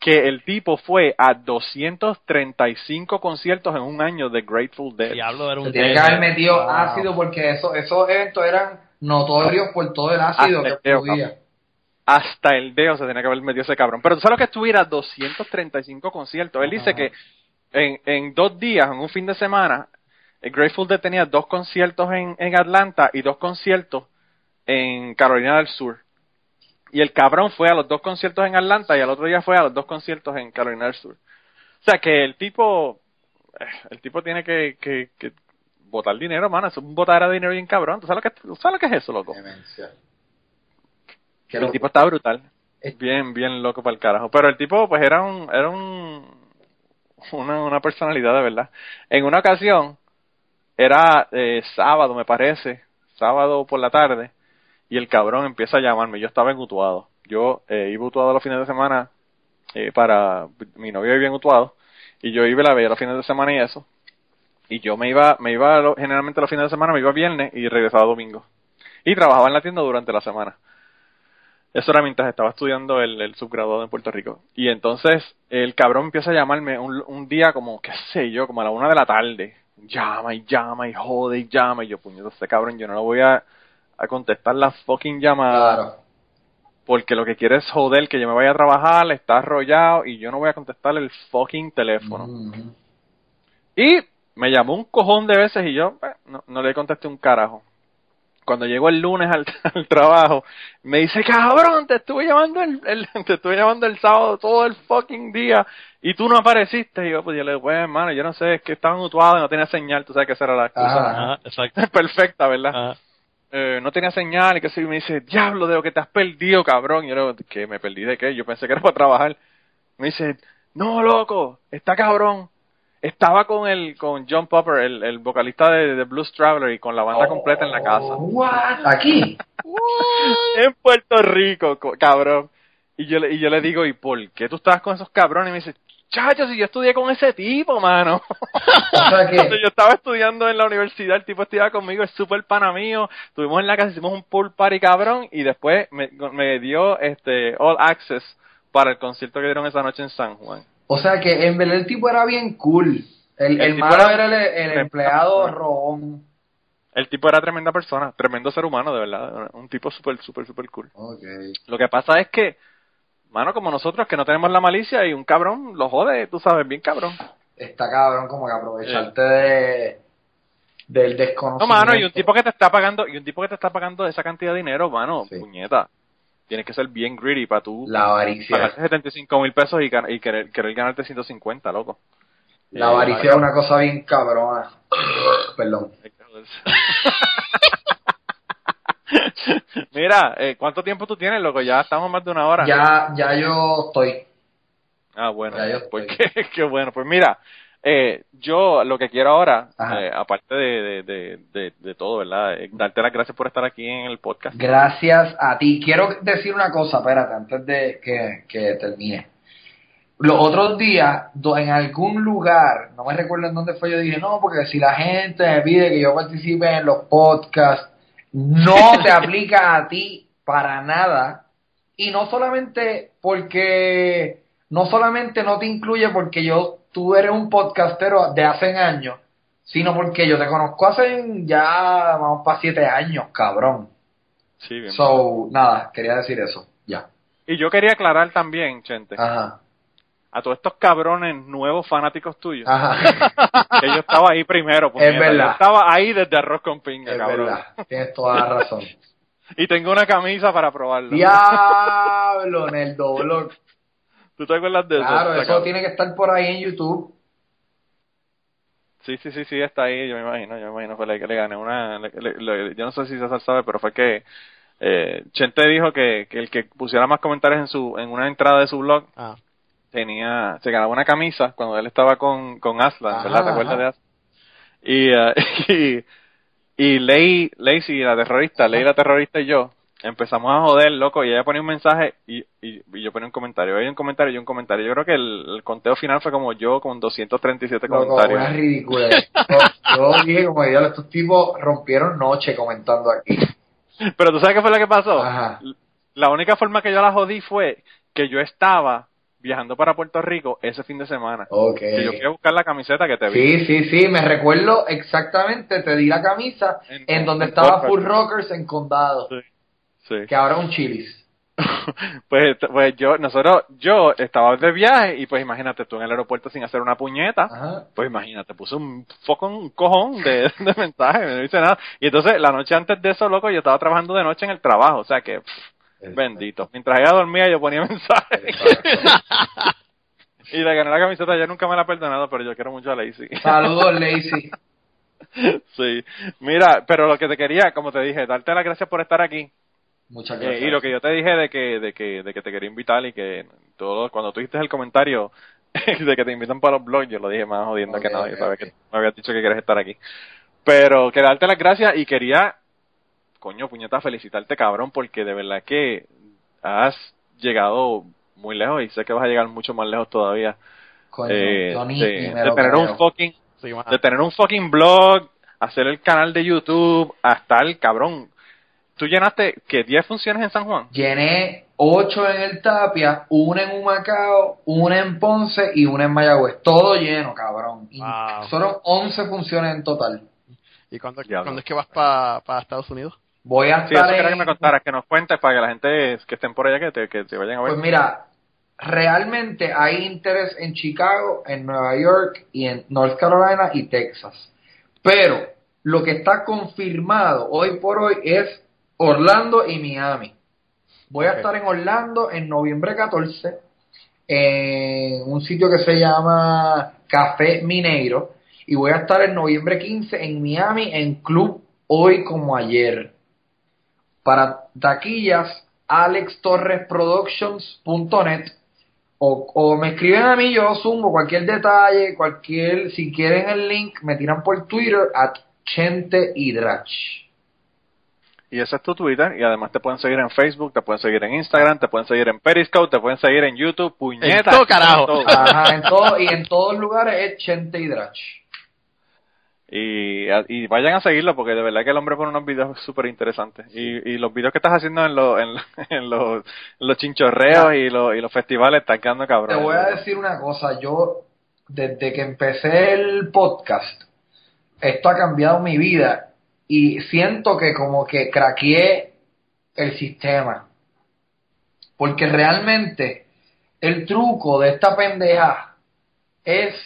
que el tipo fue a 235 conciertos en un año de Grateful Dead. Diablo era un Se tiene que haber metido Wow. ácido porque eso, esos eventos eran notorios por todo el ácido Hasta que el fluía. Hasta el dedo se tenía que haber metido ese cabrón. Pero tú sabes lo que estuviera a 235 conciertos. Él dice que en, en dos días, en un fin de semana, el Grateful Dead tenía dos conciertos en, en Atlanta y dos conciertos en Carolina del Sur. Y el cabrón fue a los dos conciertos en Atlanta y al otro día fue a los dos conciertos en Carolina del Sur. O sea que el tipo, eh, el tipo tiene que, que, que botar dinero, mano. Es un botadera de dinero bien cabrón. ¿Tú sabes lo que, tú sabes lo que es eso, loco? El loco. tipo está brutal. Es- Bien, bien loco para el carajo. Pero el tipo, pues era un, era un, una, una personalidad de verdad. En una ocasión, era eh, sábado, me parece, sábado por la tarde, y el cabrón empieza a llamarme. Yo estaba en Utuado. Yo eh, iba a Utuado los fines de semana eh, para, mi novio vivía en Utuado, y yo iba y la veía los fines de semana y eso. Y yo me iba, me iba generalmente los fines de semana, me iba viernes y regresaba domingo. Y trabajaba en la tienda durante la semana. Eso era mientras estaba estudiando el, el subgraduado en Puerto Rico. Y entonces el cabrón empieza a llamarme un, un día como, qué sé yo, como a la una de la tarde. Llama y llama y jode y llama. Y yo, puñito, este cabrón, yo no lo voy a, a contestar la fucking llamada. Claro. Porque lo que quiere es joder que yo me vaya a trabajar, está arrollado y yo no voy a contestar el fucking teléfono. Y me llamó un cojón de veces y yo eh, no, no le contesté un carajo. Cuando llegó el lunes al, al trabajo, me dice, cabrón, te estuve llamando el, el- te estuve llamando el sábado todo el fucking día y tú no apareciste. Y yo, pues yo le digo, pues hermano, yo no sé, es que estaba mutuado y no tenía señal, tú sabes que esa era la excusa Ajá. Ajá, exacto. perfecta, ¿verdad? Ajá. Eh, no tenía señal y que sí, y me dice, diablo, de lo que te has perdido, cabrón. Y yo digo, ¿qué? ¿Me perdí de qué? Yo pensé que era para trabajar. Me dice, no, loco, está cabrón. Estaba con el con John Popper, el, el vocalista de, de Blues Traveler, y con la banda completa en la casa. What? Aquí. En Puerto Rico, co- cabrón. Y yo, le, y yo le digo, ¿y por qué tú estabas con esos cabrones? Y me dice, chacho, si yo estudié con ese tipo, mano. O sea que. Cuando yo estaba estudiando en la universidad, el tipo estudiaba conmigo, es súper pana mío. Estuvimos en la casa, hicimos un pool party cabrón y después me, me dio este all access para el concierto que dieron esa noche en San Juan. O sea que en verdad el tipo era bien cool. El, El el tipo malo era- era el, empleado robón. El tipo era tremenda persona, tremendo ser humano, de verdad. Un tipo súper, súper, súper cool. Lo que pasa es que, mano, como nosotros que no tenemos la malicia y un cabrón lo jode, tú sabes, bien cabrón. Está cabrón como que aprovecharte de del No, desconocimiento. mano, y un tipo que te está pagando, y un tipo que te está pagando esa cantidad de dinero, mano, Sí. puñeta. Tienes que ser bien greedy para tú La avaricia. pagarte 75 mil pesos y querer, querer ganarte 150, loco. La avaricia es una cosa bien cabrona. Perdón. Mira, eh, ¿cuánto tiempo tú tienes, loco? Ya estamos más de una hora. Ya, ya yo estoy. Ah, bueno, Ya yo pues estoy. qué, qué bueno. Pues mira, eh, yo lo que quiero ahora, eh, aparte de, de, de, todo, ¿verdad? Eh, darte las gracias por estar aquí en el podcast. Gracias a ti. Quiero decir una cosa, espérate, antes de que, que termine. Los otros días, en algún lugar, no me recuerdo en dónde fue, yo dije, no, porque si la gente me pide que yo participe en los podcasts, no te aplica a ti para nada. Y no solamente porque, no solamente no te incluye porque yo, tú eres un podcastero de hace años, sino porque yo te conozco hace ya, vamos para siete años, cabrón. Sí, bien. So, nada, quería decir eso. Ya. Y yo quería aclarar también, Chente, Ajá. A todos estos cabrones nuevos fanáticos tuyos, Ajá. que yo estaba ahí primero. puñeta. verdad. Yo estaba ahí desde arroz con pinga, es cabrón. verdad. Tienes toda la razón. Y tengo una camisa para probarlo. Diablo, en el doblog. ¿Tú te acuerdas de eso? Claro, eso cabrón. tiene que estar por ahí en YouTube. Sí, sí, sí, sí, está ahí, yo me imagino, yo me imagino, fue la que le gané una, le- le- le- yo no sé si César sabe, pero fue que eh, Chente dijo que, que el que pusiera más comentarios en su en una entrada de su blog Ah, tenía, se ganaba una camisa cuando él estaba con, con Aslan, Ajá, ¿verdad? ¿Te acuerdas ajá. de Aslan? Y, eh, y, y Ley, Lacey, la terrorista, Ley la terrorista y yo, empezamos a joder, loco, y ella ponía un mensaje y, y, y yo ponía un comentario, ella un comentario y yo un comentario. Yo creo que el, el conteo final fue como yo con 237 Loco, comentarios. una ridícula. Yo, yo dije como diablo, estos tipos rompieron noche comentando aquí. Pero tú sabes qué fue lo que pasó. Ajá. La única forma que yo la jodí fue que yo estaba viajando para Puerto Rico ese fin de semana. Ok. Que yo fui a buscar la camiseta que te vi. Sí, sí, sí, me recuerdo exactamente, te di la camisa En- en donde en estaba. Full Rockers en Condado, Sí. Sí. que ahora es un Chili's. pues, pues yo, nosotros, yo estaba de viaje y pues imagínate tú en el aeropuerto sin hacer una puñeta. Ajá. Pues imagínate, puse un foco, un cojón de, de mensaje, no hice nada. Y entonces la noche antes de eso, loco, yo estaba trabajando de noche en el trabajo, o sea que, pff, bendito. Mientras ella dormía yo ponía mensajes. y le gané la camiseta, yo nunca me la he perdonado, pero yo quiero mucho a Lacey. Saludos, Lacey. sí. Mira, pero lo que te quería, como te dije, darte las gracias por estar aquí. Muchas Eh, gracias. y lo que yo te dije de que, de que, de que te quería invitar y que todo, cuando tú hiciste el comentario de que te invitan para los blogs, yo lo dije más jodiendo que nada, yo ok, sabía que me habías dicho que quieres estar aquí. Pero quería darte las gracias y quería, coño, puñeta, felicitarte, cabrón, porque de verdad que has llegado muy lejos y sé que vas a llegar mucho más lejos todavía. Coño, Eh, de, tener creo. un fucking sí, de tener un fucking blog, hacer el canal de YouTube, hasta el cabrón. Tú llenaste, que 10 funciones en San Juan. Llené ocho en el Tapia, una en Humacao, una en Ponce y una en Mayagüez. Todo lleno, cabrón. Y Wow. Fueron 11 funciones en total. ¿Y cuándo, cuándo es que vas para Estados Unidos? Voy a Sí, estar eso quería que en- me contaras, que nos cuentes para que la gente que estén por allá que te, que te vayan a ver. Pues mira, realmente hay interés en Chicago, en Nueva York y en North Carolina y Texas. Pero lo que está confirmado hoy por hoy es Orlando y Miami. Voy a estar en Orlando en noviembre 14 en un sitio que se llama Café Mineiro y voy a estar en noviembre 15 en Miami en Club Hoy como ayer. Para taquillas, alextorresproductions.net o, o me escriben a mí, yo zumbo cualquier detalle, cualquier, si quieren el link, me tiran por Twitter at Chente Hidrach. Y ese es tu Twitter. Y además te pueden seguir en Facebook, te pueden seguir en Instagram, te pueden seguir en Periscope, te pueden seguir en YouTube. Puñeta. En todo carajo. todo. Ajá, en todo, y en todos lugares es Chente Hidrach. Y, y vayan a seguirlo porque de verdad que el hombre pone unos videos súper interesantes. Y, y los videos que estás haciendo en, los en, en los, en los chinchorreos y los, y los festivales están quedando cabrón. Te voy a decir una cosa, yo desde que empecé el podcast, esto ha cambiado mi vida y siento que como que craqueé el sistema. Porque realmente el truco de esta pendeja es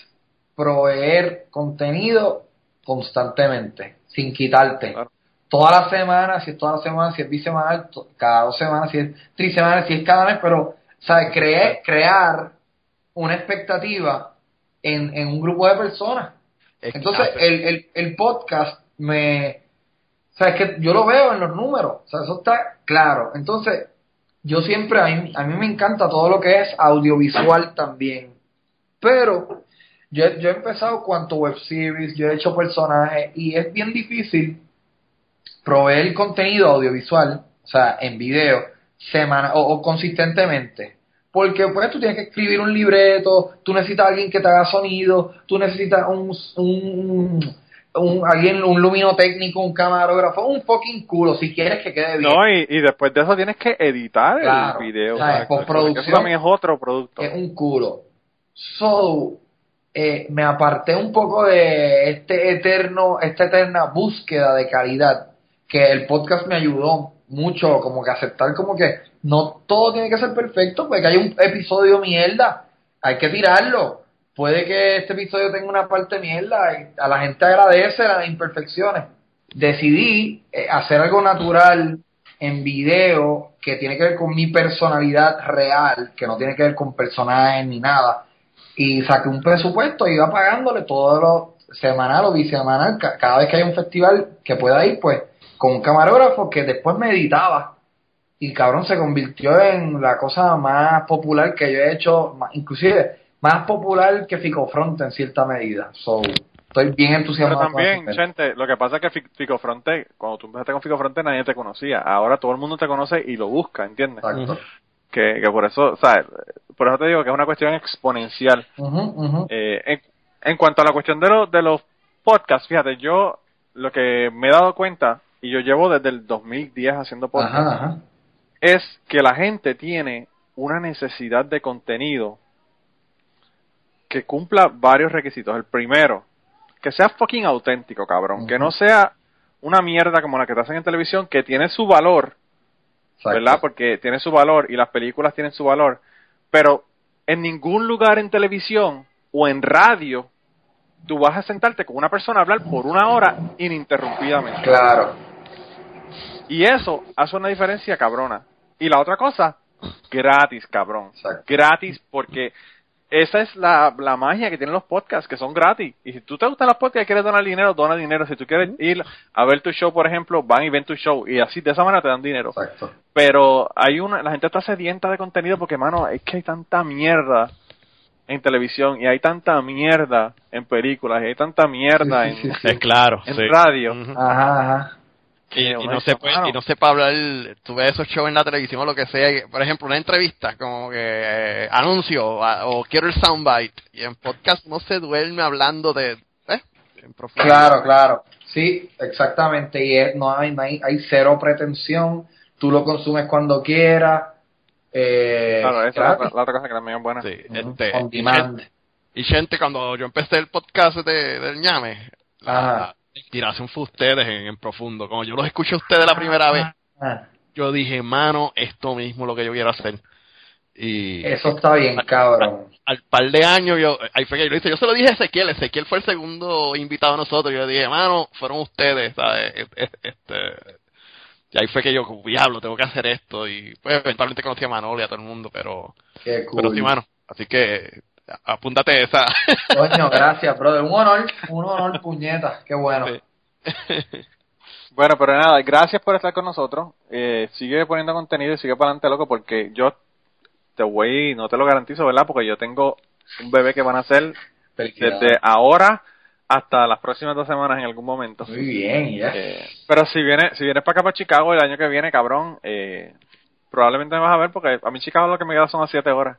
proveer contenido constantemente, sin quitarte. Claro. Toda la semana, si es toda la semana, si es bisemanal, cada dos semanas, si es trisemanal, si es cada mes, pero, ¿sabes? Creé, crear una expectativa en, en un grupo de personas. Entonces, el, el, el podcast me. O sea, es que yo lo veo en los números. O sea, eso está claro. Entonces, yo siempre, a mí, a mí me encanta todo lo que es audiovisual también. Pero yo, he- yo he empezado cuanto web series, yo he hecho personajes y es bien difícil proveer contenido audiovisual, o sea, en video, semana o, o consistentemente. Porque pues tú tienes que escribir un libreto, tú necesitas a alguien que te haga sonido, tú necesitas un, un, un alguien, un luminotécnico, un camarógrafo, un fucking culo, si quieres que quede bien. No, y, y después de eso tienes que editar Claro. el video. O sea, exacto. postproducción. Eso también es otro producto. es un culo. So, eh, me aparté un poco de este eterno, esta eterna búsqueda de calidad, que el podcast me ayudó mucho, como que aceptar como que no todo tiene que ser perfecto, porque hay un episodio mierda, hay que tirarlo. Puede que este episodio tenga una parte mierda, y a la gente agradece las imperfecciones. Decidí eh, hacer algo natural en video que tiene que ver con mi personalidad real, que no tiene que ver con personajes ni nada. Y saqué un presupuesto y iba pagándole todo lo semanal o bisemanal, ca- cada vez que hay un festival que pueda ir, pues, con un camarógrafo que después me editaba. Y cabrón se convirtió en la cosa más popular que yo he hecho, más- inclusive más popular que Fico Front en cierta medida. So, estoy bien Pero entusiasmado. con también, ese gente, lo que pasa es que Fi- Fico Fronte, cuando tú empezaste con Fico Fronte nadie te conocía. Ahora todo el mundo te conoce y lo busca, ¿entiendes? Exacto. Que, que por eso, o sea, por eso te digo que es una cuestión exponencial. Eh, en, en cuanto a la cuestión de, los de los podcasts, fíjate, yo lo que me he dado cuenta, y yo llevo desde el 2010 haciendo Ajá, ajá. es que la gente tiene una necesidad de contenido que cumpla varios requisitos. El primero, que sea fucking auténtico, cabrón. Que no sea una mierda como la que te hacen en televisión, que tiene su valor, Exacto. ¿verdad? Porque tiene su valor y las películas tienen su valor. Pero en ningún lugar en televisión o en radio tú vas a sentarte con una persona a hablar por una hora ininterrumpidamente. Claro. Y eso hace una diferencia cabrona. Y la otra cosa, gratis, cabrón. Exacto. Gratis porque esa es la, la magia que tienen los podcasts, que son gratis. Y si tú te gustan los podcasts y quieres donar dinero, dona dinero. Si tú quieres ir a ver tu show, por ejemplo, van y ven tu show. Y así, de esa manera te dan dinero. Exacto. Pero hay una, la gente está sedienta de contenido porque, mano, es que hay tanta mierda en televisión y hay tanta mierda en películas y hay tanta mierda Sí, sí, en, claro. en sí. radio. Ajá, ajá. Y, no dice, se puede, "Mano". y no se puede hablar, tú ves esos shows en la televisión o lo que sea, por ejemplo, una entrevista, como que eh, anuncio a- o quiero el soundbite, y en podcast no se duerme hablando de, ¿eh? En. Claro, claro. Sí, exactamente. Y es- no hay, no hay, hay cero pretensión. Tú lo consumes cuando quieras. Eh, Claro, esa claro. es la, la otra cosa que también es buena. Sí, este, on y demand. gente- Y gente, cuando yo empecé el podcast de, del ñame, Ajá. la inspiración fue ustedes en, en profundo. Como yo los escuché a ustedes la primera vez, yo dije, mano, esto mismo es lo que yo quiero hacer. Y Eso está bien, cabrón. al par de años, yo, ahí fue que yo hice. Yo se lo dije a Ezequiel. Ezequiel fue el segundo invitado a nosotros. Yo le dije, mano, fueron ustedes, ¿sabes? Es- es- Este, y ahí fue que yo, diablo, tengo que hacer esto. Y pues eventualmente conocí a Manolo y a todo el mundo, pero, Qué cool. pero sí, mano. Así que apúntate esa. Coño, gracias, brother. Un honor, un honor, puñeta. Qué bueno. Sí. Bueno, pero nada, gracias por estar con nosotros. Eh, sigue poniendo contenido y sigue para adelante, loco, porque yo te voy, no te lo garantizo, ¿verdad? Porque yo tengo un bebé que van a hacer Felicidades. desde ahora hasta las próximas dos semanas en algún momento. Muy bien, ya. Eh, pero si vienes si vienes para acá, para Chicago, el año que viene, cabrón, eh, probablemente me vas a ver porque a mí Chicago lo que me queda son a siete horas.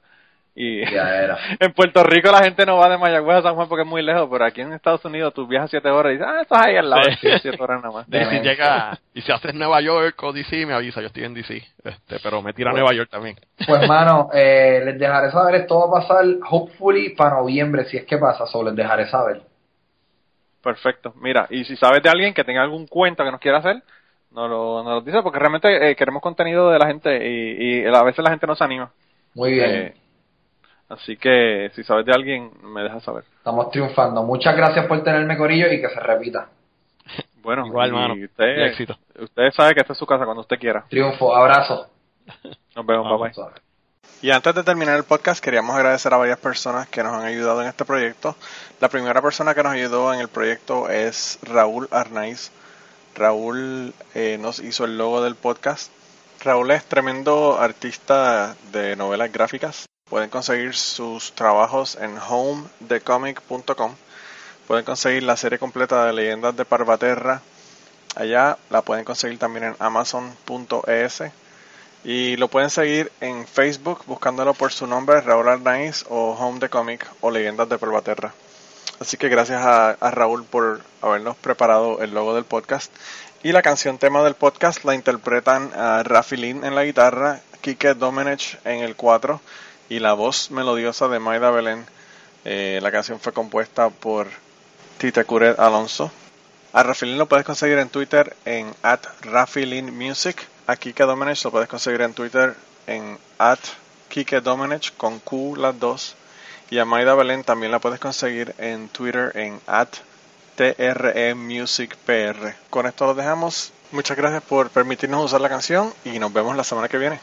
Y Ya era. en Puerto Rico la gente no va de Mayagüez a San Juan porque es muy lejos, pero aquí en Estados Unidos tú viajas siete horas y dices, ah, estás ahí al lado, Sí. sí, siete horas nada más. Y si llega, y si haces Nueva York o DC, me avisa, yo estoy en DC. Este, pero me tira a Nueva York también. Pues, mano, eh, les dejaré saber. Esto va a pasar, hopefully, para noviembre, si es que pasa. Solo les dejaré saber. Perfecto. Mira, y si sabes de alguien que tenga algún cuento que nos quiera hacer, nos lo, nos lo dice porque realmente eh, queremos contenido de la gente y, y a veces la gente no se anima. Muy bien. Eh, Así que si sabes de alguien, me dejas saber. Estamos triunfando. Muchas gracias por tenerme, Corillo, y que se repita. Bueno, igual, hermano. Usted, éxito. Usted sabe que esta es su casa cuando usted quiera. Triunfo, abrazo. Nos vemos, papá. Y antes de terminar el podcast, queríamos agradecer a varias personas que nos han ayudado en este proyecto. La primera persona que nos ayudó en el proyecto es Raúl Arnaiz. Raúl eh, nos hizo el logo del podcast. Raúl es tremendo artista de novelas gráficas. Pueden conseguir sus trabajos en homedecomic.com. Pueden conseguir la serie completa de Leyendas de Parvaterra allá. La pueden conseguir también en amazon.es. Y lo pueden seguir en Facebook buscándolo por su nombre, Raúl Arnaiz o Home the Comic o Leyendas de parvaterra Así que gracias a, Raúl por habernos preparado el logo del podcast. Y la canción tema del podcast la interpretan a Rafi Lin en la guitarra, Kike Domenech en el 4, y la voz melodiosa de Maida Belén. Eh, la canción fue compuesta por Tita Curet Alonso. A Rafilin lo puedes conseguir en Twitter en at Rafilin Music. A Kike Domenech lo puedes conseguir en Twitter en at Kike Domenech con Q las dos. Y a Maida Belén también la puedes conseguir en Twitter en at TRE Music Con esto lo dejamos. Muchas gracias por permitirnos usar la canción y nos vemos la semana que viene.